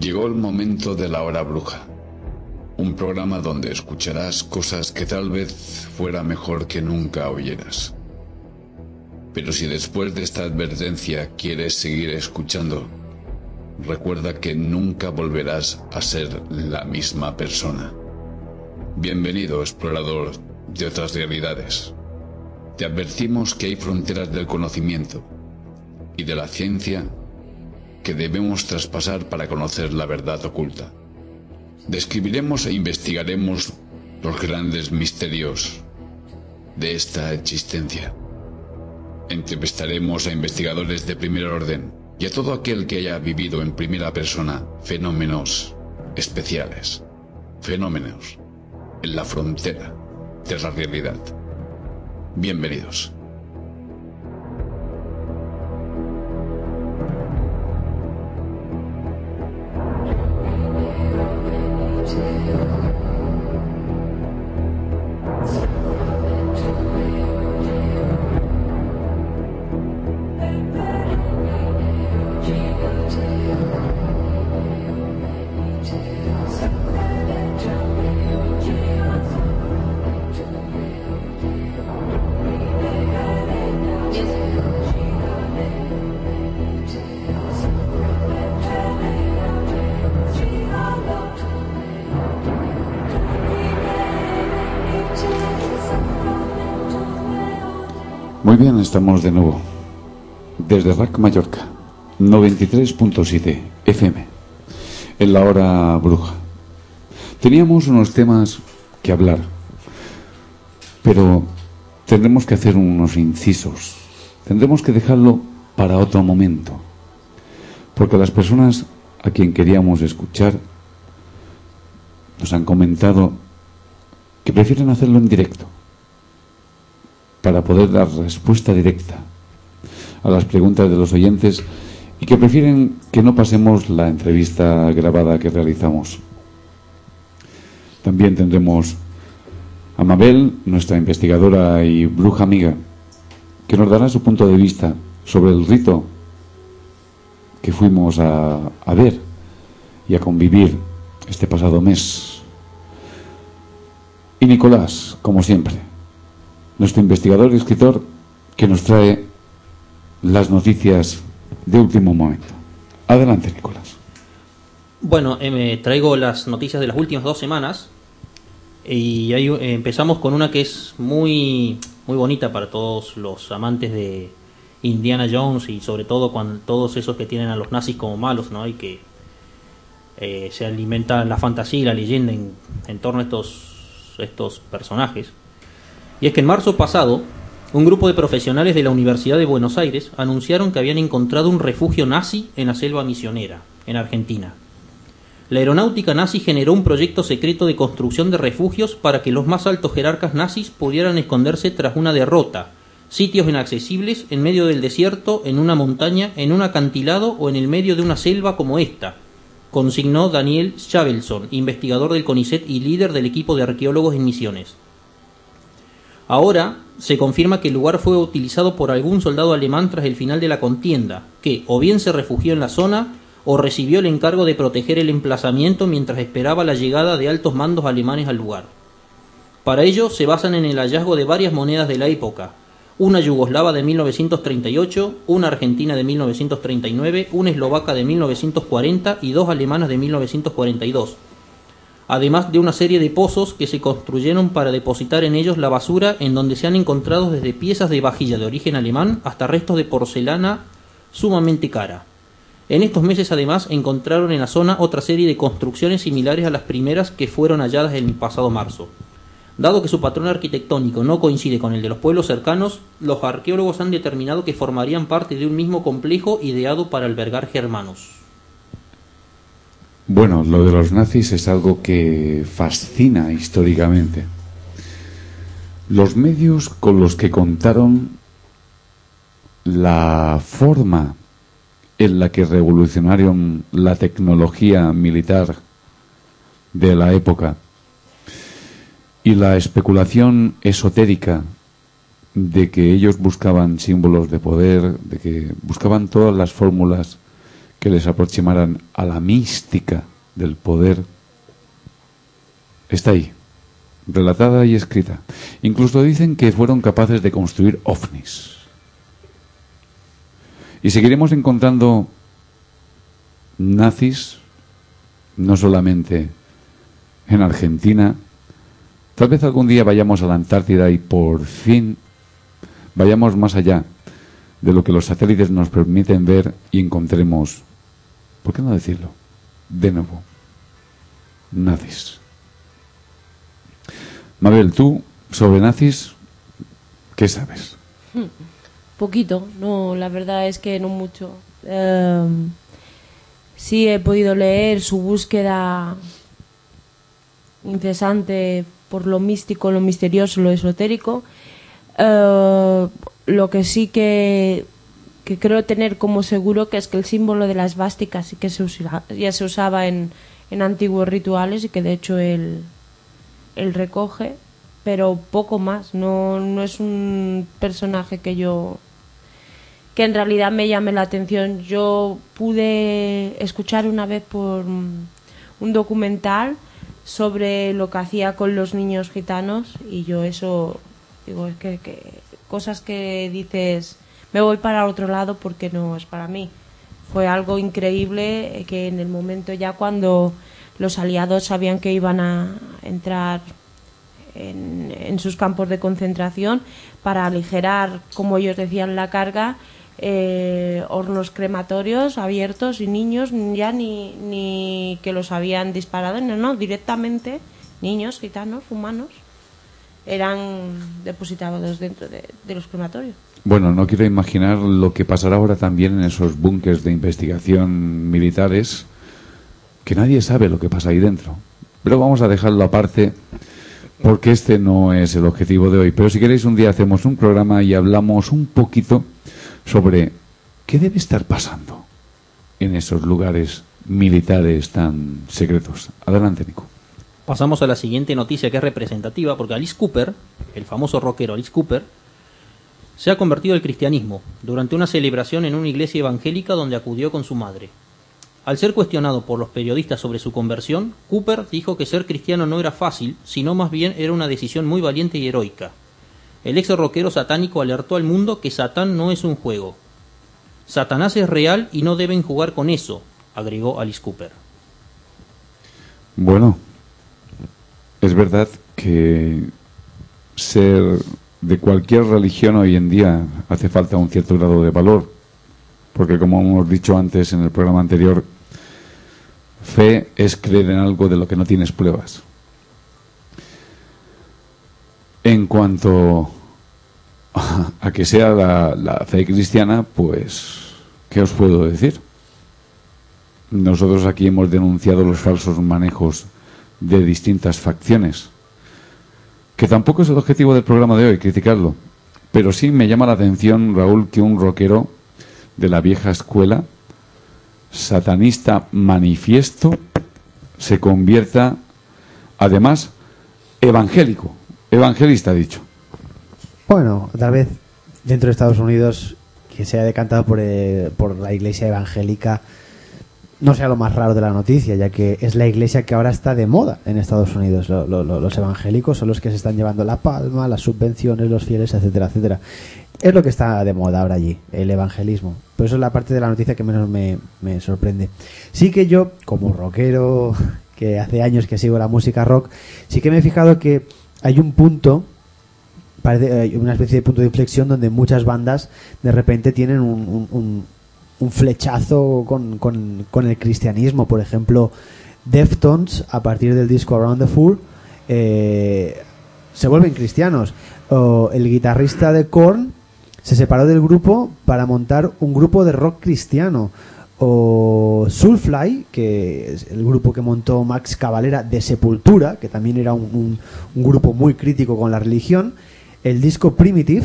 Llegó el momento de la hora bruja. Un programa donde escucharás cosas que tal vez fuera mejor que nunca oyeras. Pero si después de esta advertencia quieres seguir escuchando, recuerda que nunca volverás a ser la misma persona. Bienvenido, explorador de otras realidades. Te advertimos que hay fronteras del conocimiento y de la ciencia que debemos traspasar para conocer la verdad oculta. Describiremos e investigaremos los grandes misterios de esta existencia. Entrevistaremos a investigadores de primer orden y a todo aquel que haya vivido en primera persona fenómenos especiales, fenómenos en la frontera de la realidad. Bienvenidos. Muy bien, estamos de nuevo. Desde RAC Mallorca, 93.7 FM, en la hora bruja. Teníamos unos temas que hablar, pero tendremos que hacer unos incisos. Tendremos que dejarlo para otro momento. Porque las personas a quien queríamos escuchar nos han comentado que prefieren hacerlo en directo para poder dar respuesta directa a las preguntas de los oyentes y que prefieren que no pasemos la entrevista grabada que realizamos. También tendremos a Mabel, nuestra investigadora y bruja amiga, que nos dará su punto de vista sobre el rito que fuimos a, ver y a convivir este pasado mes. Y Nicolás, como siempre, nuestro investigador y escritor que nos trae las noticias de último momento. Adelante, Nicolás. Bueno, eh, me traigo las noticias de las últimas dos semanas y ahí eh, empezamos con una que es muy muy bonita para todos los amantes de Indiana Jones y sobre todo cuando todos esos que tienen a los nazis como malos, ¿no? Y que eh, se alimentan la fantasía y la leyenda en, torno a estos estos personajes. Y es que en marzo pasado, un grupo de profesionales de la Universidad de Buenos Aires anunciaron que habían encontrado un refugio nazi en la selva misionera, en Argentina. La aeronáutica nazi generó un proyecto secreto de construcción de refugios para que los más altos jerarcas nazis pudieran esconderse tras una derrota, sitios inaccesibles en medio del desierto, en una montaña, en un acantilado o en el medio de una selva como esta, consignó Daniel Schavelson, investigador del CONICET y líder del equipo de arqueólogos en Misiones. Ahora se confirma que el lugar fue utilizado por algún soldado alemán tras el final de la contienda, que o bien se refugió en la zona o recibió el encargo de proteger el emplazamiento mientras esperaba la llegada de altos mandos alemanes al lugar. Para ello se basan en el hallazgo de varias monedas de la época, una yugoslava de 1938, una argentina de 1939, una eslovaca de 1940 y dos alemanas de 1942 además de una serie de pozos que se construyeron para depositar en ellos la basura en donde se han encontrado desde piezas de vajilla de origen alemán hasta restos de porcelana sumamente cara. En estos meses además encontraron en la zona otra serie de construcciones similares a las primeras que fueron halladas el pasado marzo. Dado que su patrón arquitectónico no coincide con el de los pueblos cercanos, los arqueólogos han determinado que formarían parte de un mismo complejo ideado para albergar germanos. Bueno, lo de los nazis es algo que fascina históricamente. Los medios con los que contaron la forma en la que revolucionaron la tecnología militar de la época y la especulación esotérica de que ellos buscaban símbolos de poder, de que buscaban todas las fórmulas que les aproximaran a la mística del poder, está ahí, relatada y escrita. Incluso dicen que fueron capaces de construir ovnis. Y seguiremos encontrando nazis, no solamente en Argentina, tal vez algún día vayamos a la Antártida y por fin vayamos más allá de lo que los satélites nos permiten ver y encontremos, ¿por qué no decirlo? De nuevo, nazis. Mabel, tú sobre nazis, ¿qué sabes? Poquito, no, la verdad es que no mucho. Em, sí he podido leer su búsqueda incesante por lo místico, lo misterioso, lo esotérico. Eh, lo que sí que, que, creo tener como seguro que es que el símbolo de las vásticas sí que se ya se usaba en, en antiguos rituales y que de hecho él, él recoge, pero poco más. No, no es un personaje que yo que en realidad me llame la atención. Yo pude escuchar una vez por un documental sobre lo que hacía con los niños gitanos y yo eso digo es que, cosas que dices me voy para otro lado porque no es para mí fue algo increíble que en el momento ya cuando los aliados sabían que iban a entrar en, sus campos de concentración para aligerar como ellos decían la carga eh, hornos crematorios abiertos y niños ya ni, ni que los habían disparado, no, no, directamente niños, gitanos, humanos, eran depositados dentro de, los crematorios. Bueno, no quiero imaginar lo que pasará ahora también en esos búnkers de investigación militares, que nadie sabe lo que pasa ahí dentro. Pero vamos a dejarlo aparte porque este no es el objetivo de hoy. Pero si queréis un día hacemos un programa y hablamos un poquito sobre qué debe estar pasando en esos lugares militares tan secretos. Adelante, Nico. Pasamos a la siguiente noticia que es representativa, porque Alice Cooper, el famoso rockero Alice Cooper, se ha convertido al cristianismo durante una celebración en una iglesia evangélica donde acudió con su madre. Al ser cuestionado por los periodistas sobre su conversión, Cooper dijo que ser cristiano no era fácil, sino más bien era una decisión muy valiente y heroica. El ex rockero satánico alertó al mundo que Satán no es un juego. Satanás es real y no deben jugar con eso, agregó Alice Cooper. Bueno, es verdad que ser de cualquier religión hoy en día hace falta un cierto grado de valor, porque como hemos dicho antes en el programa anterior, fe es creer en algo de lo que no tienes pruebas. En cuanto a que sea la, fe cristiana, pues, ¿qué os puedo decir? Nosotros aquí hemos denunciado los falsos manejos de distintas facciones, que tampoco es el objetivo del programa de hoy, criticarlo. Pero sí me llama la atención, Raúl, que un rockero de la vieja escuela, satanista manifiesto, se convierta, además, evangélico. Evangelista, dicho. Bueno, tal vez dentro de Estados Unidos que se haya decantado por, eh, por la iglesia evangélica no sea lo más raro de la noticia, ya que es la iglesia que ahora está de moda en Estados Unidos. los evangélicos son los que se están llevando la palma, las subvenciones, los fieles, etcétera, etcétera. Es lo que está de moda ahora allí, el evangelismo. Por eso es la parte de la noticia que menos me, me sorprende. Sí que yo, como rockero, que hace años que sigo la música rock, sí que me he fijado que hay un punto parece una especie de punto de inflexión donde muchas bandas de repente tienen un flechazo con, con, el cristianismo. Por ejemplo, Deftones, a partir del disco Around the Fool, eh, se vuelven cristianos. O el guitarrista de Korn se separó del grupo para montar un grupo de rock cristiano. O Soulfly, que es el grupo que montó Max Cavalera de Sepultura, que también era un, un- un grupo muy crítico con la religión. El disco Primitive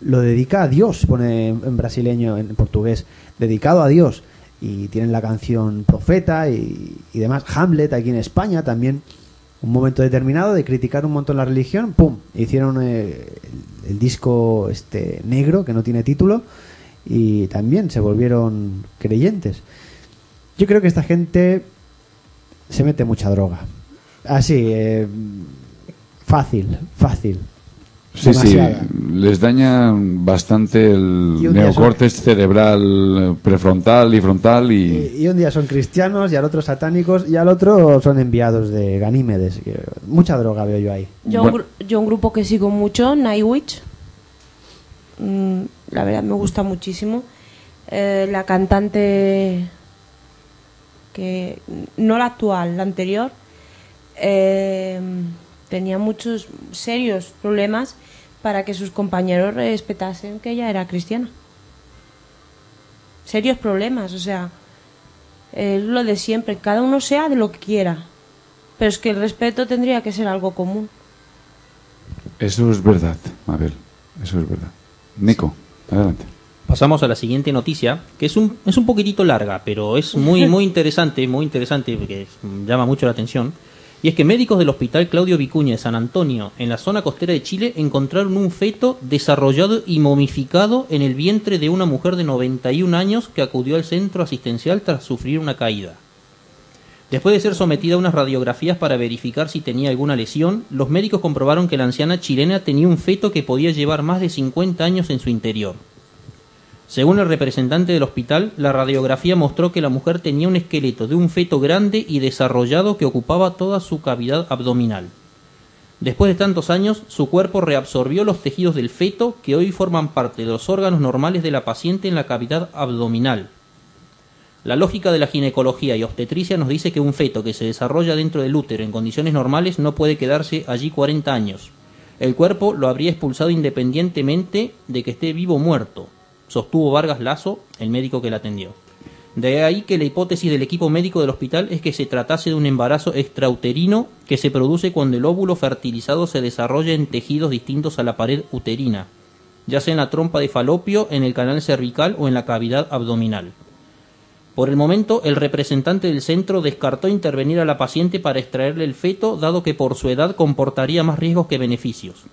lo dedica a Dios, pone en brasileño, en portugués, dedicado a Dios. Y tienen la canción Profeta y, y demás. Hamlet aquí en España también, un momento determinado de criticar un montón la religión, ¡pum! Hicieron eh, el, disco este negro, que no tiene título, y también se volvieron creyentes. Yo creo que esta gente se mete mucha droga. Así, eh, fácil, fácil. Sí, Demasiada. sí, les daña bastante el día neocórtex cerebral prefrontal y frontal y... Y, y un día son cristianos y al otro satánicos y al otro son enviados de Ganímedes. Mucha droga veo yo ahí. Yo, un Bueno. yo un grupo que sigo mucho, Nightwish. Mm, la verdad me gusta muchísimo. Eh, la cantante que no la actual, la anterior, eh, tenía muchos serios problemas para que sus compañeros respetasen que ella era cristiana. Serios problemas, o sea, es lo de siempre, cada uno sea de lo que quiera, pero es que el respeto tendría que ser algo común. Eso es verdad, Mabel, eso es verdad. Nico, adelante. Pasamos a la siguiente noticia, que es un, es un poquitito larga, pero es muy, muy interesante, muy interesante, porque llama mucho la atención. Y es que médicos del Hospital Claudio Vicuña de San Antonio, en la zona costera de Chile, encontraron un feto desarrollado y momificado en el vientre de una mujer de 91 años que acudió al centro asistencial tras sufrir una caída. Después de ser sometida a unas radiografías para verificar si tenía alguna lesión, los médicos comprobaron que la anciana chilena tenía un feto que podía llevar más de 50 años en su interior. Según el representante del hospital, la radiografía mostró que la mujer tenía un esqueleto de un feto grande y desarrollado que ocupaba toda su cavidad abdominal. Después de tantos años, su cuerpo reabsorbió los tejidos del feto que hoy forman parte de los órganos normales de la paciente en la cavidad abdominal. La lógica de la ginecología y obstetricia nos dice que un feto que se desarrolla dentro del útero en condiciones normales no puede quedarse allí 40 años. El cuerpo lo habría expulsado independientemente de que esté vivo o muerto, sostuvo Vargas Lazo, el médico que la atendió. De ahí que la hipótesis del equipo médico del hospital es que se tratase de un embarazo extrauterino que se produce cuando el óvulo fertilizado se desarrolla en tejidos distintos a la pared uterina, ya sea en la trompa de falopio, en el canal cervical o en la cavidad abdominal. Por el momento, el representante del centro descartó intervenir a la paciente para extraerle el feto, dado que por su edad comportaría más riesgos que beneficios.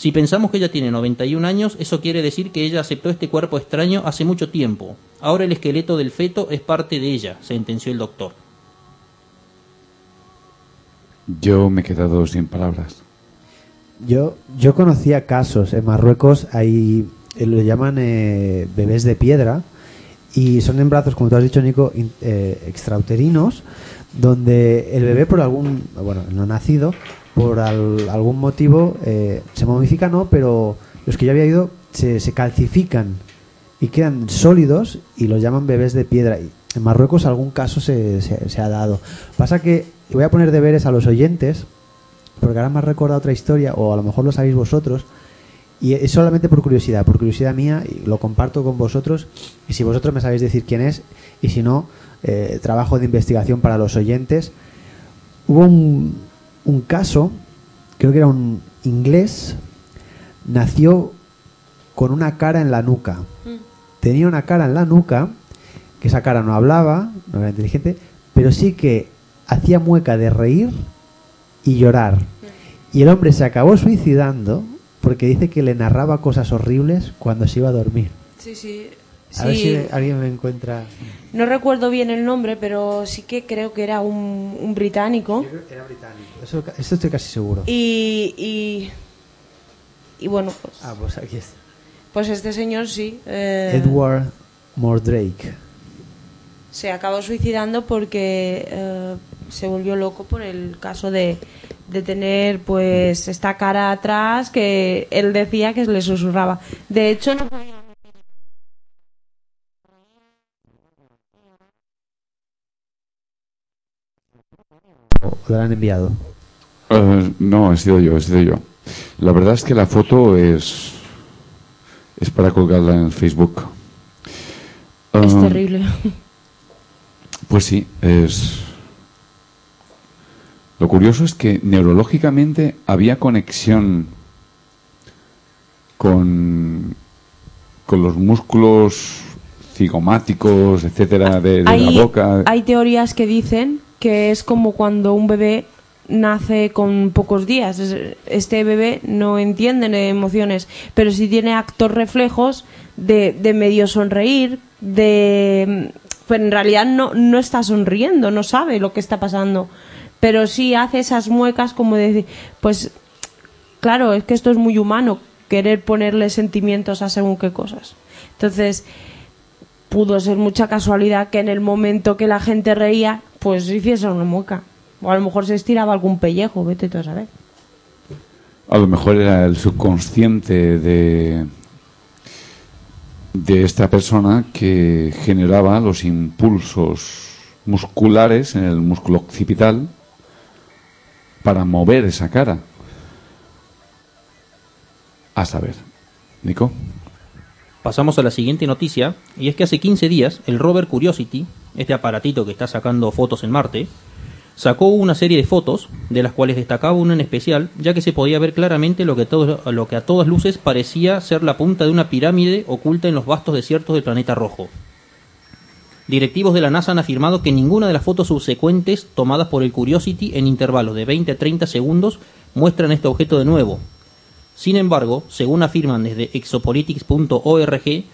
Si pensamos que ella tiene 91 años, eso quiere decir que ella aceptó este cuerpo extraño hace mucho tiempo. Ahora el esqueleto del feto es parte de ella, sentenció el doctor. Yo me he quedado sin palabras. Yo, yo conocía casos en Marruecos, ahí eh, lo llaman eh, bebés de piedra y son embarazos, como tú has dicho, Nico, in- eh, extrauterinos, donde el bebé por algún, bueno, no nacido, por al- algún motivo eh, se momifica, no, pero los que yo había ido se, calcifican y quedan sólidos y los llaman bebés de piedra. Y en Marruecos algún caso se ha dado. Pasa que voy a poner deberes a los oyentes porque ahora me ha recordado otra historia, o a lo mejor lo sabéis vosotros, y es solamente por curiosidad, por curiosidad mía, y lo comparto con vosotros, y si vosotros me sabéis decir quién es, y si no, eh, trabajo de investigación para los oyentes. Hubo un, un caso, creo que era un inglés, nació con una cara en la nuca. Tenía una cara en la nuca, que esa cara no hablaba, no era inteligente, pero sí que hacía mueca de reír y llorar. Y el hombre se acabó suicidando porque dice que le narraba cosas horribles cuando se iba a dormir. Sí, sí. A ver si alguien me encuentra. No recuerdo bien el nombre, pero sí que creo que era un, un británico. Era británico. Eso, eso estoy casi seguro. Y, y, y bueno, pues, Ah, pues aquí está. pues este señor sí. eh, Edward Mordrake. se acabó suicidando porque eh, se volvió loco por el caso de, de tener pues esta cara atrás que él decía que le susurraba. De hecho, no podía te la han enviado? Eh, no, he sido yo, he sido yo. La verdad es que la foto es es para colgarla en el Facebook. Es Ah, terrible. Pues sí, es. Lo curioso es que neurológicamente había conexión con, con los músculos cigomáticos, etcétera, de, de hay, la boca. hay teorías que dicen que es como cuando un bebé nace con pocos días. Es- Este bebé no entiende de emociones, pero sí tiene actos reflejos de, de medio sonreír, de... Pues en realidad no, no está sonriendo, no sabe lo que está pasando, pero sí hace esas muecas como de decir, pues claro, es que esto es muy humano, querer ponerle sentimientos a según qué cosas. Entonces, pudo ser mucha casualidad que en el momento que la gente reía, pues hiciese una mueca. O a lo mejor se estiraba algún pellejo, vete tú a saber. A lo mejor era el subconsciente de, de esta persona que generaba los impulsos musculares en el músculo occipital para mover esa cara. A saber, Nico. Pasamos a la siguiente noticia, y es que hace 15 días el rover Curiosity, este aparatito que está sacando fotos en Marte, sacó una serie de fotos, de las cuales destacaba una en especial, ya que se podía ver claramente lo que, lo que a todas luces parecía ser la punta de una pirámide oculta en los vastos desiertos del planeta rojo. Directivos de la NASA han afirmado que ninguna de las fotos subsecuentes tomadas por el Curiosity en intervalos de 20 a 30 segundos muestran este objeto de nuevo, sin embargo, según afirman desde exopolitics.org,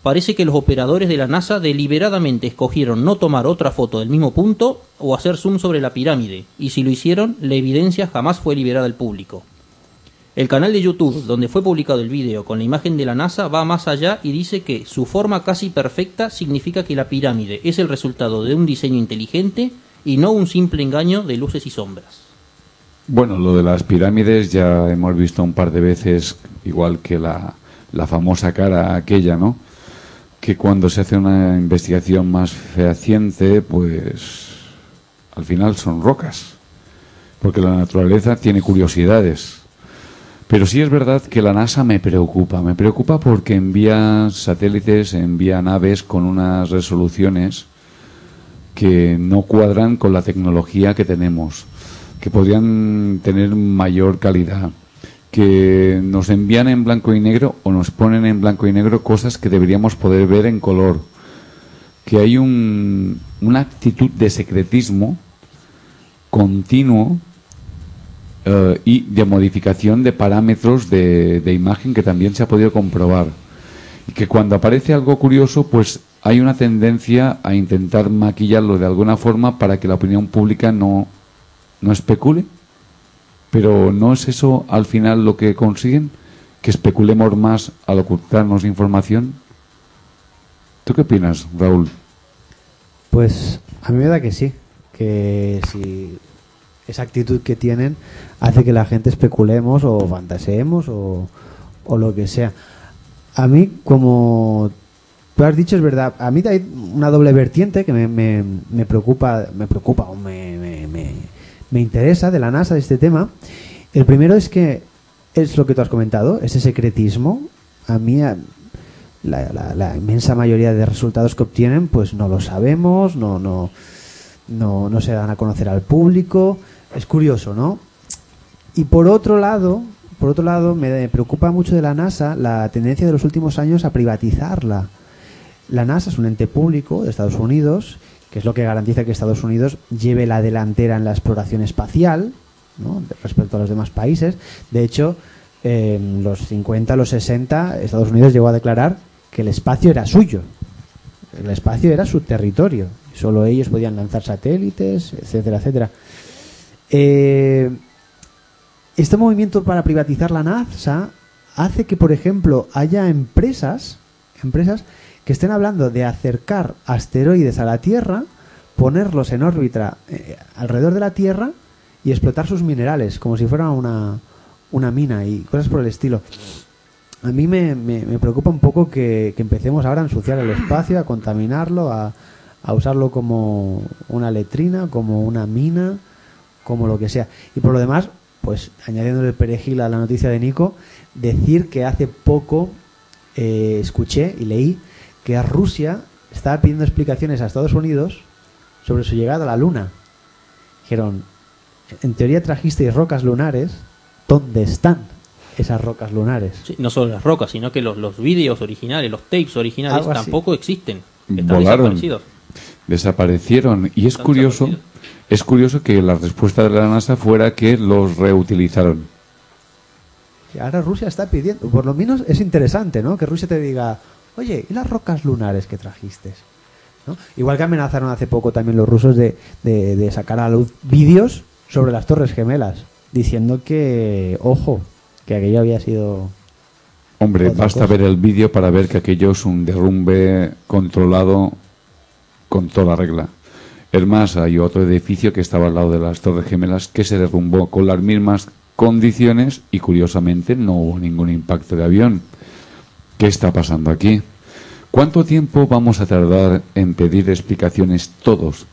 parece que los operadores de la NASA deliberadamente escogieron no tomar otra foto del mismo punto o hacer zoom sobre la pirámide, y si lo hicieron, la evidencia jamás fue liberada al público. El canal de YouTube, donde fue publicado el vídeo con la imagen de la NASA, va más allá y dice que su forma casi perfecta significa que la pirámide es el resultado de un diseño inteligente y no un simple engaño de luces y sombras. Bueno, lo de las pirámides ya hemos visto un par de veces, igual que la, la famosa cara aquella, ¿no? Que cuando se hace una investigación más fehaciente, pues al final son rocas. Porque la naturaleza tiene curiosidades. Pero sí es verdad que la NASA me preocupa. Me preocupa porque envía satélites, envía naves con unas resoluciones que no cuadran con la tecnología que tenemos, que podrían tener mayor calidad, que nos envían en blanco y negro o nos ponen en blanco y negro cosas que deberíamos poder ver en color, que hay un, una actitud de secretismo continuo eh, y de modificación de parámetros de, de imagen que también se ha podido comprobar. Y que cuando aparece algo curioso, pues hay una tendencia a intentar maquillarlo de alguna forma para que la opinión pública no, no especule. Pero ¿no es eso al final lo que consiguen? Que especulemos más al ocultarnos información. ¿Tú qué opinas, Raúl? Pues a mí me da que sí, que si esa actitud que tienen hace que la gente especulemos o fantaseemos o, o lo que sea. A mí, como tú has dicho, es verdad, a mí hay una doble vertiente que me, me, me preocupa, me preocupa o me, me, me, interesa de la NASA, de este tema. El primero es que es lo que tú has comentado, ese secretismo. A mí, la inmensa mayoría de resultados que obtienen, pues no lo sabemos, no, no, no, no se dan a conocer al público. Es curioso, ¿no? Y por otro lado, por otro lado, me preocupa mucho de la NASA la tendencia de los últimos años a privatizarla. La NASA es un ente público de Estados Unidos, que es lo que garantiza que Estados Unidos lleve la delantera en la exploración espacial, ¿no? Respecto a los demás países. De hecho, en los 50, los 60, Estados Unidos llegó a declarar que el espacio era suyo. El espacio era su territorio. Solo ellos podían lanzar satélites, etcétera, etcétera. Eh, este movimiento para privatizar la NASA hace que, por ejemplo, haya empresas, empresas que estén hablando de acercar asteroides a la Tierra, ponerlos en órbita eh, alrededor de la Tierra y explotar sus minerales, como si fuera una, una mina y cosas por el estilo. A mí me, me- preocupa un poco que, que empecemos ahora a ensuciar el espacio, a contaminarlo, a, a usarlo como una letrina, como una mina, como lo que sea. Y por lo demás, pues añadiendo el perejil a la noticia de Nico, decir que hace poco eh, escuché y leí que Rusia estaba pidiendo explicaciones a Estados Unidos sobre su llegada a la Luna. Dijeron, en teoría trajisteis rocas lunares, ¿dónde están esas rocas lunares? Sí, no solo las rocas, sino que los, los vídeos originales, los tapes originales Algo así. tampoco existen. Están Volaron. desaparecidos. Desaparecieron. Y es Están curioso, es curioso que la respuesta de la NASA fuera que los reutilizaron. Y ahora Rusia está pidiendo, por lo menos es interesante, ¿no? Que Rusia te diga, oye, ¿y las rocas lunares que trajiste? ¿No? Igual que amenazaron hace poco también los rusos de, de- de sacar a la luz vídeos sobre las Torres Gemelas, diciendo que, ojo, que aquello había sido... Hombre, basta cosa. ver el vídeo para ver que aquello es un derrumbe controlado con toda regla. Es más, hay otro edificio que estaba al lado de las Torres Gemelas que se derrumbó con las mismas condiciones y curiosamente no hubo ningún impacto de avión. ¿Qué está pasando aquí? ¿Cuánto tiempo vamos a tardar en pedir explicaciones todos?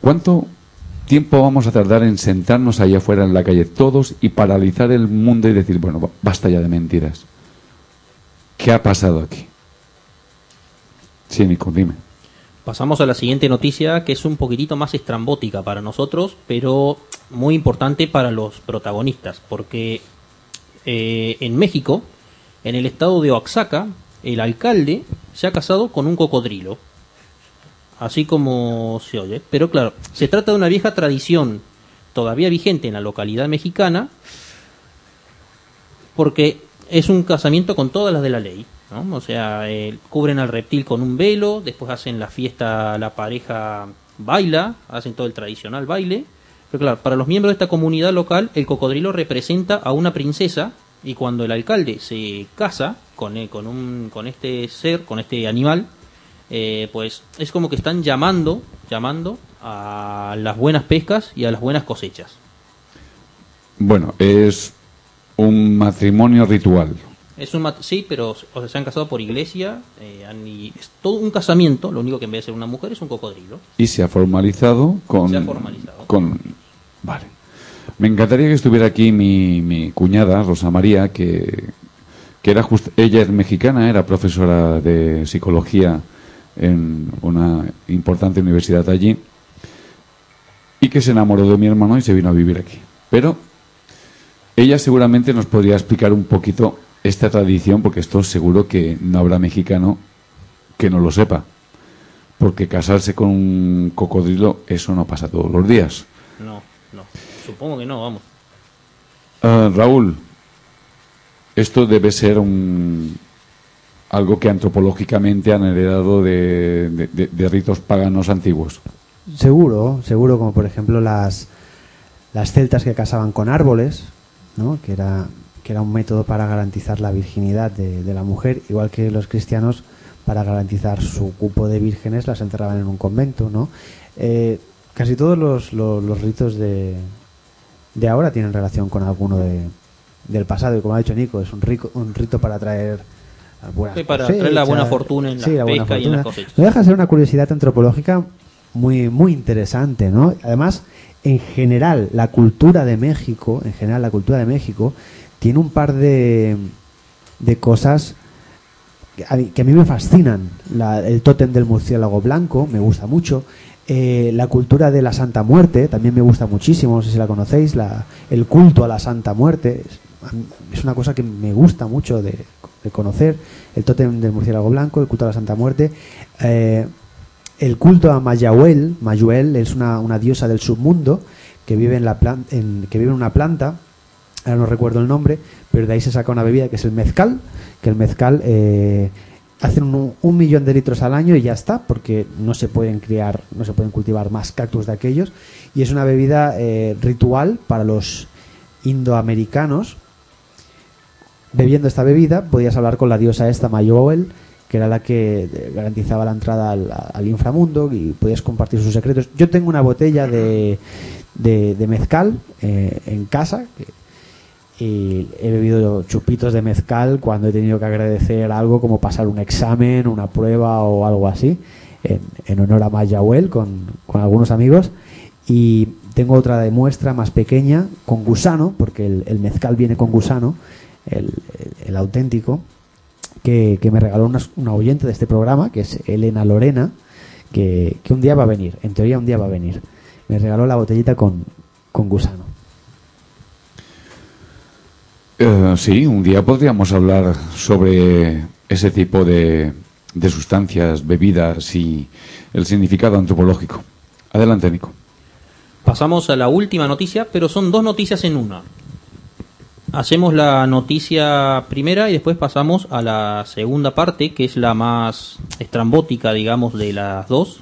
¿Cuánto tiempo vamos a tardar en sentarnos allá afuera en la calle todos y paralizar el mundo y decir, bueno, ba- basta ya de mentiras? ¿Qué ha pasado aquí? Sí, Nico, dime. Pasamos a la siguiente noticia que es un poquitito más estrambótica para nosotros, pero muy importante para los protagonistas, porque eh, en México, en el estado de Oaxaca, el alcalde se ha casado con un cocodrilo. Así como se oye. Pero claro, se trata de una vieja tradición todavía vigente en la localidad mexicana, porque es un casamiento con todas las de la ley. ¿no? O sea, eh, cubren al reptil con un velo, después hacen la fiesta, la pareja baila, hacen todo el tradicional baile. Pero claro, para los miembros de esta comunidad local, el cocodrilo representa a una princesa y cuando el alcalde se casa con, eh, con, un, con este ser, con este animal, eh, pues es como que están llamando, llamando a las buenas pescas y a las buenas cosechas. Bueno, es un matrimonio ritual. Es un mat- sí, pero o sea, se han casado por iglesia, eh, han- y es todo un casamiento, lo único que en vez de ser una mujer es un cocodrilo. y se ha formalizado con Se ha formalizado. con vale me encantaría que estuviera aquí mi, cuñada Rosa María que que era just- ella es mexicana era profesora de psicología en una importante universidad allí y que se enamoró de mi hermano y se vino a vivir aquí pero ella seguramente nos podría explicar un poquito esta tradición porque esto seguro que no habrá mexicano que no lo sepa porque casarse con un cocodrilo, eso no pasa todos los días. No, no. Supongo que no, vamos. Ah, Raúl, esto debe ser un algo que antropológicamente han heredado de, de- de- de ritos paganos antiguos. Seguro, seguro, como por ejemplo las, las celtas que casaban con árboles, ¿no? que, era, que era un método para garantizar la virginidad de, de la mujer, igual que los cristianos para garantizar su cupo de vírgenes las enterraban en un convento. ¿no? Eh, casi todos los, los- los ritos de, de ahora tienen relación con alguno de, del pasado, y como ha dicho Nico, es un, rico, un rito para traer buenas Sí, para traer la buena cosechas. fortuna en la Sí, la buena pesca y en las fortuna. cosechas. No deja de ser una curiosidad antropológica muy, muy interesante, ¿no? Además, en general, la cultura de México, en general, la cultura de México, tiene un par de, de cosas que a, mí, que a mí me fascinan. La- el tótem del murciélago blanco, me gusta mucho. Eh, la cultura de la Santa Muerte también me gusta muchísimo, no sé si la conocéis, la, el culto a la Santa Muerte. Es, una cosa que me gusta mucho de, conocer. El tótem del murciélago blanco, el culto a la Santa Muerte. Eh, el culto a Mayahuel, Mayuel es una, una diosa del submundo que vive en, la plan- en- que vive en una planta, ahora no recuerdo el nombre, pero de ahí se saca una bebida que es el mezcal, que el mezcal eh, hacen un, millón de litros al año y ya está, porque no se pueden criar, no se pueden cultivar más cactus de aquellos, y es una bebida eh, ritual para los indoamericanos. Bebiendo esta bebida podías hablar con la diosa esta Mayuel, que era la que eh, garantizaba la entrada al, inframundo y podías compartir sus secretos. Yo tengo una botella de mezcal eh, en casa que- y he bebido chupitos de mezcal cuando he tenido que agradecer algo como pasar un examen, una prueba o algo así, en, en honor a Mayahuel con, con algunos amigos. Y tengo otra de muestra más pequeña con gusano, porque el, el mezcal viene con gusano, el, el- el auténtico, que, que me regaló una, una oyente de este programa, que es Elena Lorena, que, que un día va a venir, en teoría un día va a venir. Me regaló la botellita con, con gusano. Eh, sí, un día podríamos hablar sobre ese tipo de, de sustancias, bebidas y el significado antropológico. Adelante, Nico. Pasamos a la última noticia, pero son dos noticias en una. Hacemos la noticia primera y después pasamos a la segunda parte, que es la más estrambótica, digamos, de las dos.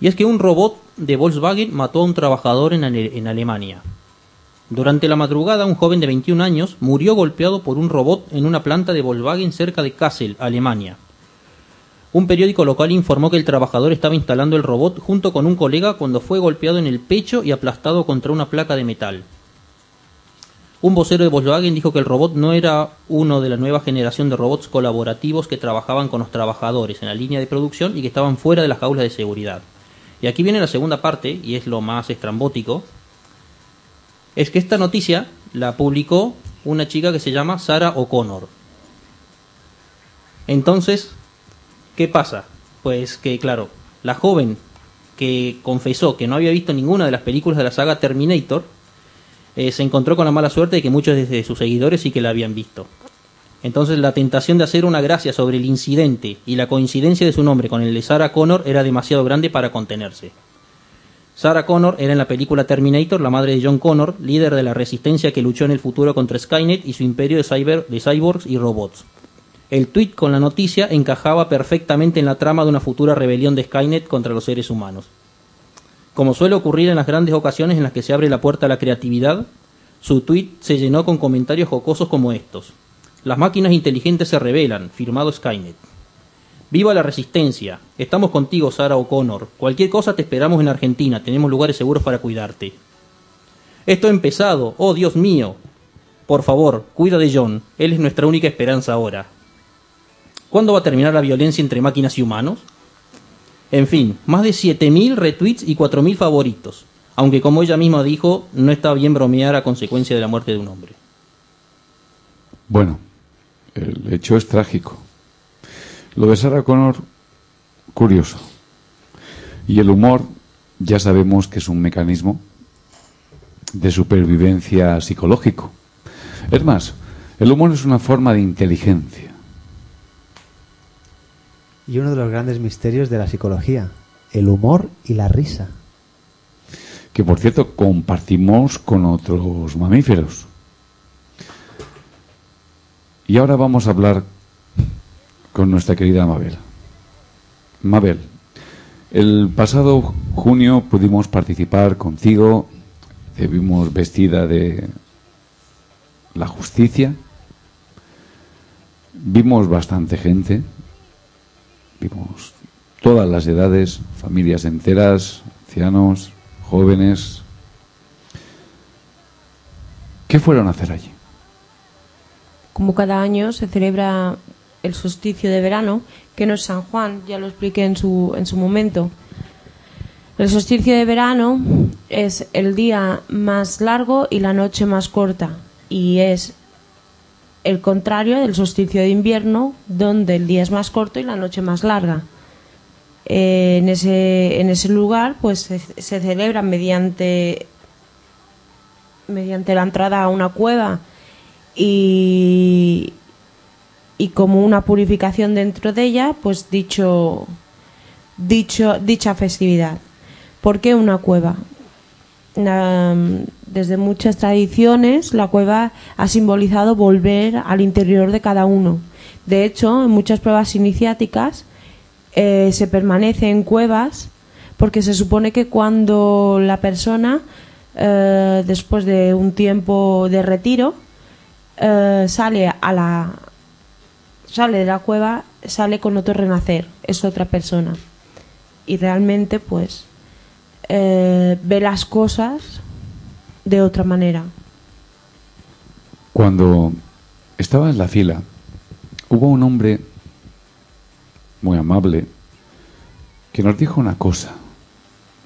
Y es que un robot de Volkswagen mató a un trabajador en, en Alemania. Durante la madrugada, un joven de 21 años murió golpeado por un robot en una planta de Volkswagen cerca de Kassel, Alemania. Un periódico local informó que el trabajador estaba instalando el robot junto con un colega cuando fue golpeado en el pecho y aplastado contra una placa de metal. Un vocero de Volkswagen dijo que el robot no era uno de la nueva generación de robots colaborativos que trabajaban con los trabajadores en la línea de producción y que estaban fuera de las jaulas de seguridad. Y aquí viene la segunda parte, y es lo más estrambótico, es que esta noticia la publicó una chica que se llama Sarah O'Connor. Entonces, ¿qué pasa? Pues que, claro, la joven que confesó que no había visto ninguna de las películas de la saga Terminator, eh, se encontró con la mala suerte de que muchos de sus seguidores sí que la habían visto. Entonces la tentación de hacer una gracia sobre el incidente y la coincidencia de su nombre con el de Sarah Connor era demasiado grande para contenerse. Sarah Connor era en la película Terminator la madre de John Connor, líder de la resistencia que luchó en el futuro contra Skynet y su imperio de, cyborgs y robots. El tweet con la noticia encajaba perfectamente en la trama de una futura rebelión de Skynet contra los seres humanos. Como suele ocurrir en las grandes ocasiones en las que se abre la puerta a la creatividad, su tweet se llenó con comentarios jocosos como estos. Las máquinas inteligentes se rebelan, firmado Skynet. Viva la resistencia. Estamos contigo, Sarah O'Connor. Cualquier cosa te esperamos en Argentina. Tenemos lugares seguros para cuidarte. Esto ha empezado. Oh, Dios mío. Por favor, cuida de John. Él es nuestra única esperanza ahora. ¿Cuándo va a terminar la violencia entre máquinas y humanos? En fin, más de 7.000 retweets y 4.000 favoritos. Aunque como ella misma dijo, no está bien bromear a consecuencia de la muerte de un hombre. Bueno, el hecho es trágico. Lo de Sarah Connor, curioso. Y el humor, ya sabemos que es un mecanismo de supervivencia psicológico. Es más, el humor es una forma de inteligencia. Y uno de los grandes misterios de la psicología, el humor y la risa. que por cierto compartimos con otros mamíferos. Y ahora vamos a hablar con nuestra querida Mabel. Mabel, el pasado junio pudimos participar contigo, te vimos vestida de la justicia, vimos bastante gente, vimos todas las edades, familias enteras, ancianos, jóvenes. ¿Qué fueron a hacer allí? Como cada año se celebra el solsticio de verano, que no es San Juan, ya lo expliqué en su, en su momento. El solsticio de verano es el día más largo y la noche más corta, y es el contrario del solsticio de invierno, donde el día es más corto y la noche más larga. Eh, en, ese, en ese lugar pues se, se celebra mediante mediante la entrada a una cueva y, y como una purificación dentro de ella, pues dicho, dicho, dicha festividad. ¿Por qué una cueva? Desde muchas tradiciones, la cueva ha simbolizado volver al interior de cada uno. De hecho, en muchas pruebas iniciáticas eh, se permanece en cuevas porque se supone que cuando la persona, eh, después de un tiempo de retiro, eh, sale a la sale de la cueva, sale con otro renacer, es otra persona. Y realmente, pues, eh, ve las cosas de otra manera. Cuando estaba en la fila, hubo un hombre muy amable que nos dijo una cosa.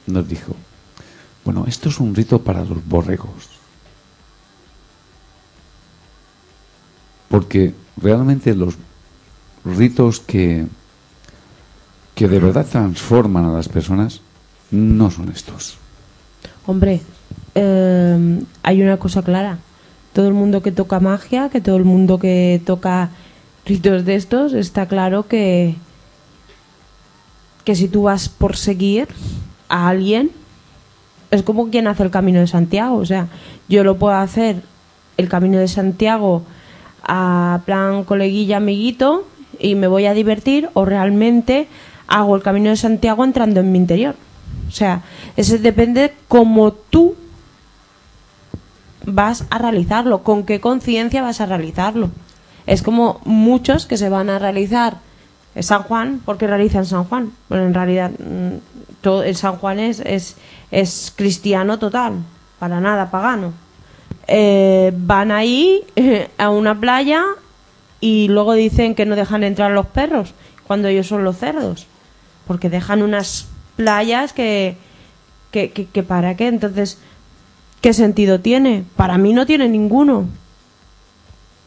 Nos dijo, Bueno, esto es un rito para los borregos. Porque realmente los ritos que, que de verdad transforman a las personas no son estos. Hombre, eh, hay una cosa clara. Todo el mundo que toca magia, que todo el mundo que toca ritos de estos, está claro que, que si tú vas por seguir a alguien, es como quien hace el camino de Santiago. O sea, yo lo puedo hacer el camino de Santiago a plan coleguilla, amiguito, y me voy a divertir, o realmente hago el camino de Santiago entrando en mi interior. O sea, eso depende cómo tú vas a realizarlo, con qué conciencia vas a realizarlo. Es como muchos que se van a realizar San Juan porque realizan San Juan. Bueno, en realidad mm, todo el San Juan es, es, es cristiano total, para nada pagano. Eh, van ahí a una playa y luego dicen que no dejan entrar los perros cuando ellos son los cerdos, porque dejan unas playas que, que, que, que para qué. Entonces, ¿qué sentido tiene? Para mí no tiene ninguno.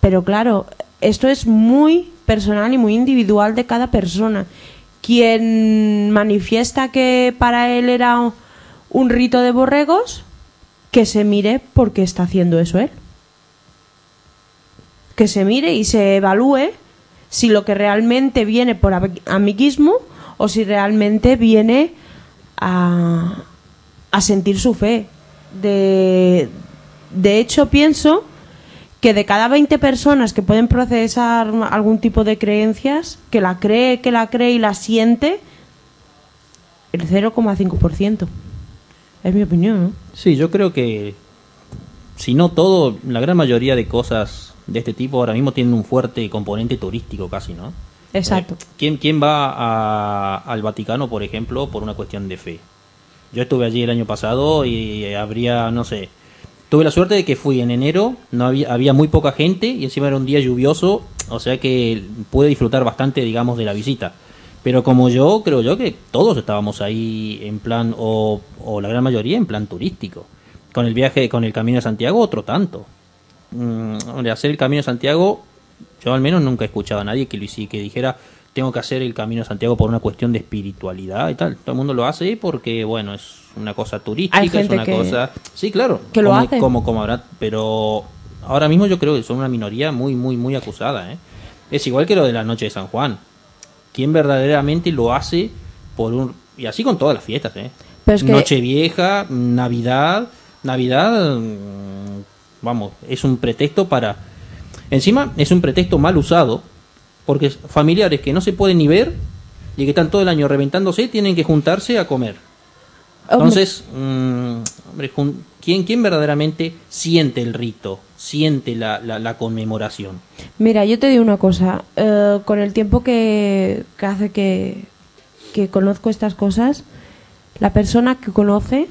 Pero claro, esto es muy personal y muy individual de cada persona. Quien manifiesta que para él era un rito de borregos, que se mire por qué está haciendo eso él. Que se mire y se evalúe si lo que realmente viene por am- amiguismo o si realmente viene a, a sentir su fe. De, de hecho, pienso que de cada 20 personas que pueden procesar algún tipo de creencias, que la cree, que la cree y la siente, el 0,5%. Es mi opinión, ¿no? Sí, yo creo que, si no todo, la gran mayoría de cosas de este tipo ahora mismo tienen un fuerte componente turístico casi, ¿no? Exacto. Eh, ¿quién, ¿Quién va a- al Vaticano, por ejemplo, por una cuestión de fe? Yo estuve allí el año pasado y habría, no sé, tuve la suerte de que fui en enero, no había, había muy poca gente y encima era un día lluvioso, o sea que pude disfrutar bastante, digamos, de la visita. Pero como yo, creo yo que todos estábamos ahí en plan, o, o la gran mayoría en plan turístico. Con el viaje, con el Camino de Santiago, otro tanto. Mm, hombre, hacer el Camino de Santiago, yo al menos nunca he escuchado a nadie que, lo hici- que dijera, tengo que hacer el Camino de Santiago por una cuestión de espiritualidad y tal. Todo el mundo lo hace porque, bueno, es una cosa turística, es una que- cosa... Sí, claro. que lo como, hace. Como, como habrá, pero ahora mismo yo creo que son una minoría muy, muy, muy acusada, ¿eh? Es igual que lo de la noche de San Juan. ¿Quién verdaderamente lo hace por un... Y así con todas las fiestas, ¿eh? Pero es que- Nochevieja, Navidad... Navidad, mm, vamos, es un pretexto para... Encima es un pretexto mal usado, porque familiares que no se pueden ni ver y que están todo el año reventándose tienen que juntarse a comer. Entonces, mm, hombre, ¿quién, ¿quién verdaderamente siente el rito, siente la, la, la conmemoración? Mira, yo te digo una cosa. eh, con el tiempo que, que hace que, que conozco estas cosas, la persona que conoce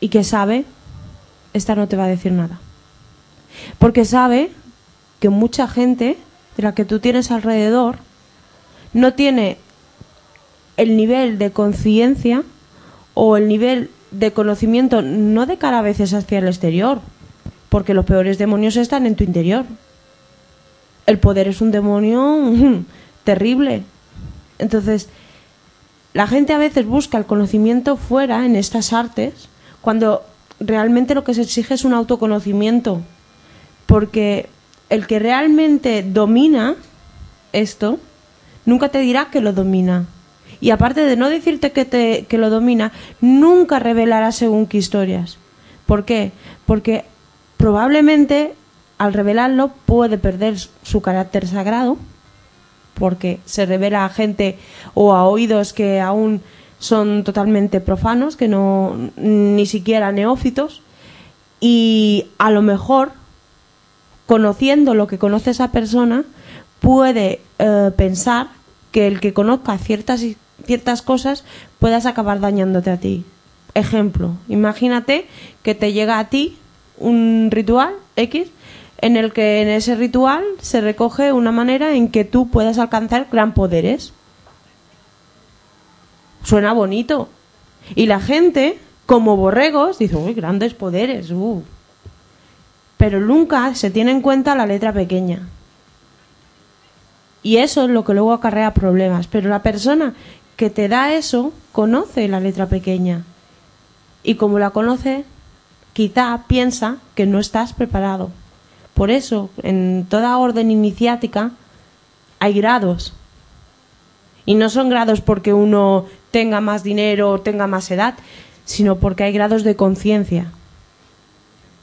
y que sabe, esta no te va a decir nada. Porque sabe que mucha gente de la que tú tienes alrededor no tiene el nivel de conciencia o el nivel de conocimiento, no de cara a veces hacia el exterior, porque los peores demonios están en tu interior. El poder es un demonio terrible. Entonces, la gente a veces busca el conocimiento fuera, en estas artes, cuando realmente lo que se exige es un autoconocimiento. Porque el que realmente domina esto, nunca te dirá que lo domina. Y aparte de no decirte que, te, que lo domina, nunca revelará según qué historias. ¿Por qué? Porque probablemente al revelarlo puede perder su carácter sagrado, porque se revela a gente o a oídos que aún son totalmente profanos, que no ni siquiera neófitos, y a lo mejor conociendo lo que conoce esa persona, puede eh, pensar que el que conozca ciertas, ciertas cosas puedas acabar dañándote a ti. Ejemplo, imagínate que te llega a ti un ritual X en el que en ese ritual se recoge una manera en que tú puedas alcanzar gran poderes. Suena bonito, Y la gente, como borregos, dice, uy, grandes poderes, uh". Pero nunca se tiene en cuenta la letra pequeña. Y eso es lo que luego acarrea problemas. Pero la persona que te da eso conoce la letra pequeña. Y como la conoce, quizá piensa que no estás preparado. Por eso, en toda orden iniciática hay grados. Y no son grados porque uno tenga más dinero o tenga más edad, sino porque hay grados de conciencia.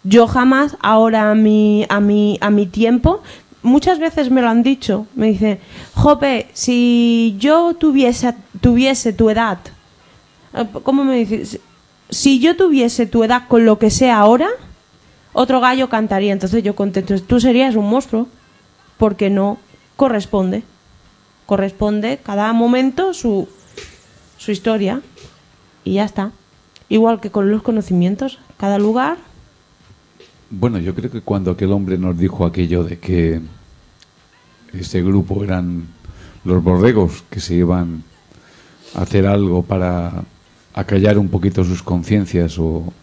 Yo jamás, ahora a mi, a mi, a mi tiempo, muchas veces me lo han dicho, me dicen, Jope, si yo tuviese, tuviese tu edad, ¿cómo me dices? Si yo tuviese tu edad con lo que sé ahora, otro gallo cantaría. Entonces yo contesto, tú serías un monstruo, porque no corresponde. Corresponde cada momento su, su historia y ya está. Igual que con los conocimientos, cada lugar. Bueno, yo creo que cuando aquel hombre nos dijo aquello de que ese grupo eran los borregos que se iban a hacer algo para acallar un poquito sus conciencias o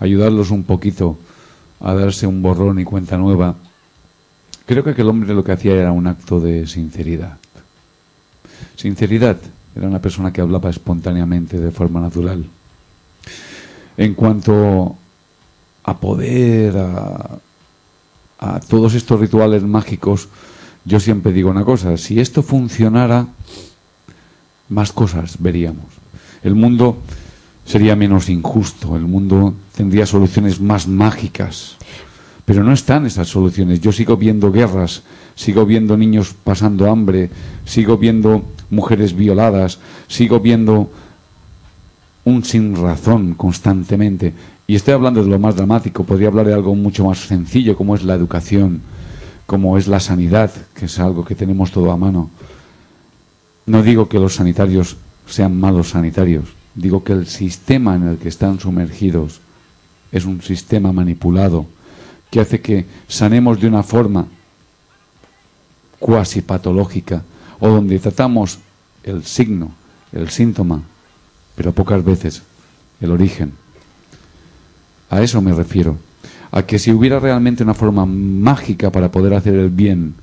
ayudarlos un poquito a darse un borrón y cuenta nueva, creo que aquel hombre lo que hacía era un acto de sinceridad. Sinceridad, era una persona que hablaba espontáneamente, de forma natural. En cuanto a poder, a, todos estos rituales mágicos, yo siempre digo una cosa, si esto funcionara, más cosas veríamos. El mundo sería menos injusto, el mundo tendría soluciones más mágicas. Pero no están esas soluciones. Yo sigo viendo guerras, sigo viendo niños pasando hambre, sigo viendo mujeres violadas, sigo viendo un sin razón constantemente. Y estoy hablando de lo más dramático, podría hablar de algo mucho más sencillo como es la educación como es la sanidad, que es algo que tenemos todo a mano. No digo que los sanitarios sean malos sanitarios, digo que el sistema en el que están sumergidos es un sistema manipulado que hace que sanemos de una forma cuasi patológica o donde tratamos el signo, el síntoma, pero pocas veces el origen. A eso me refiero a que si hubiera realmente una forma mágica para poder hacer el bien,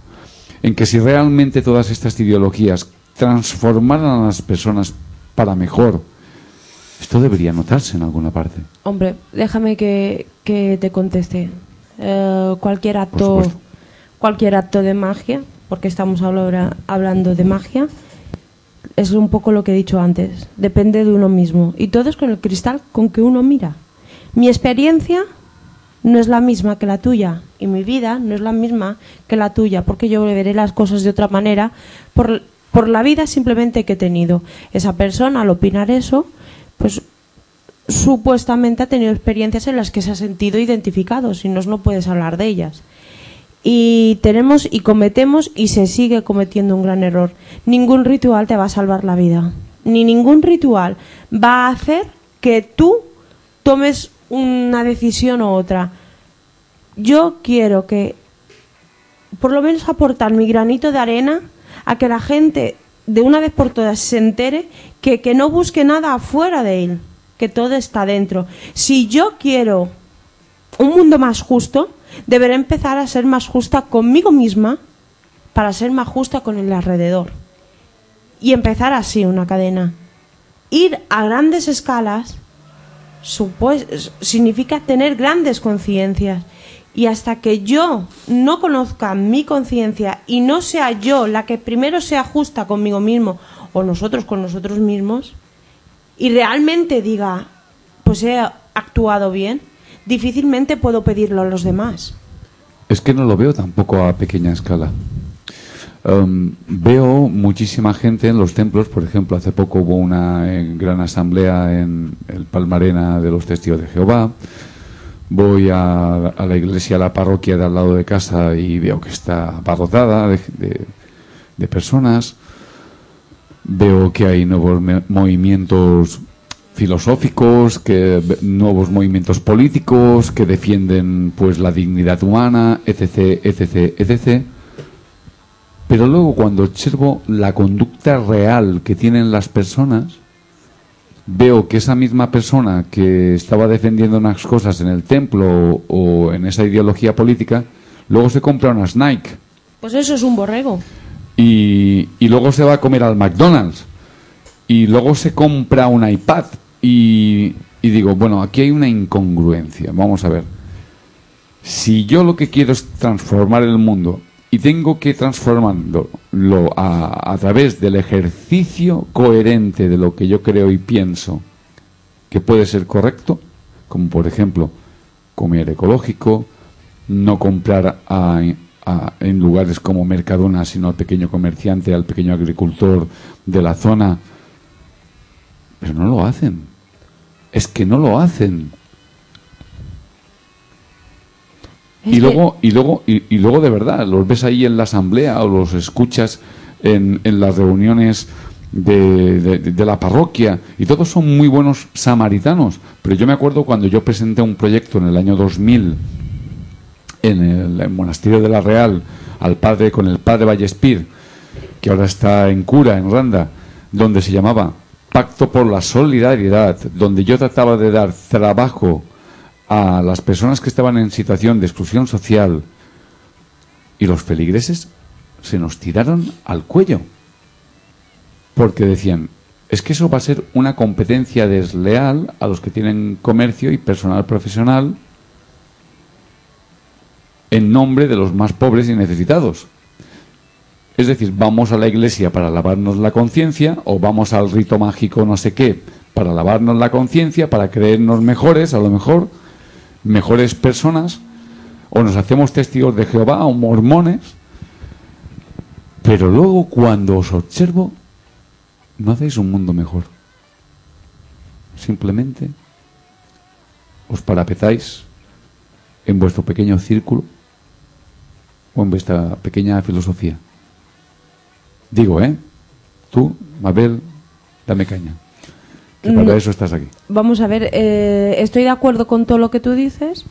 en que si realmente todas estas ideologías transformaran a las personas para mejor, esto debería notarse en alguna parte. Hombre, déjame que, te conteste. Eh, cualquier acto cualquier acto de magia, porque estamos hablando de magia, es un poco lo que he dicho antes. Depende de uno mismo. Y todo es con el cristal con que uno mira. Mi experiencia no es la misma que la tuya y mi vida no es la misma que la tuya porque yo veré las cosas de otra manera por, por la vida simplemente que he tenido. Esa persona al opinar eso, pues supuestamente ha tenido experiencias en las que se ha sentido identificado, si no, no puedes hablar de ellas. Y tenemos y cometemos y se sigue cometiendo un gran error. Ningún ritual te va a salvar la vida. Ni ningún ritual va a hacer que tú tomes una decisión u otra. Yo quiero que, por lo menos, aportar mi granito de arena a que la gente de una vez por todas se entere que, que no busque nada afuera de él, que todo está dentro. Si yo quiero un mundo más justo, deberé empezar a ser más justa conmigo misma para ser más justa con el alrededor. Y empezar así una cadena. Ir a grandes escalas significa tener grandes conciencias. Y hasta que yo no conozca mi conciencia y no sea yo la que primero sea justa conmigo mismo o nosotros con nosotros mismos y realmente diga, pues he actuado bien, difícilmente puedo pedirlo a los demás. Es que no lo veo tampoco a pequeña escala. Um, veo muchísima gente en los templos, por ejemplo, hace poco hubo una eh, gran asamblea en el Palmarena de los Testigos de Jehová. Voy a, la iglesia, a la parroquia de al lado de casa y veo que está abarrotada de, personas. Veo que hay nuevos movimientos filosóficos, que nuevos movimientos políticos que defienden pues la dignidad humana, etc, etc, etc. Pero luego cuando observo la conducta real que tienen las personas, veo que esa misma persona que estaba defendiendo unas cosas en el templo o, o en esa ideología política, luego se compra unas Nike. Pues eso es un borrego. y, y luego se va a comer al McDonald's. Y luego se compra un iPad y, digo, bueno, aquí hay una incongruencia. Vamos a ver. Si yo lo que quiero es transformar el mundo y tengo que transformarlo a, a través del ejercicio coherente de lo que yo creo y pienso que puede ser correcto, como por ejemplo comer ecológico, no comprar a- a- en lugares como Mercadona, sino al pequeño comerciante, al pequeño agricultor de la zona. Pero no lo hacen. Es que no lo hacen. Y luego, y luego, y, y luego de verdad, los ves ahí en la asamblea o los escuchas en, en las reuniones de, de- de la parroquia y todos son muy buenos samaritanos. Pero yo me acuerdo cuando yo presenté un proyecto en el año 2000 en el, en monasterio de la Real al padre con el padre Vallespir, que ahora está en cura en Randa, donde se llamaba Pacto por la Solidaridad, donde yo trataba de dar trabajo a las personas que estaban en situación de exclusión social y los feligreses se nos tiraron al cuello porque decían es que eso va a ser una competencia desleal a los que tienen comercio y personal profesional en nombre de los más pobres y necesitados. Es decir, vamos a la iglesia para lavarnos la conciencia o vamos al rito mágico no sé qué para lavarnos la conciencia, para creernos mejores, a lo mejor, mejores personas, o nos hacemos testigos de Jehová o mormones, pero luego cuando os observo, no hacéis un mundo mejor. Simplemente os parapetáis en vuestro pequeño círculo o en vuestra pequeña filosofía. Digo, ¿eh? Tú, Mabel, dame caña. Que para No. eso estás aquí. Vamos a ver, eh, estoy de acuerdo con todo lo que tú dices,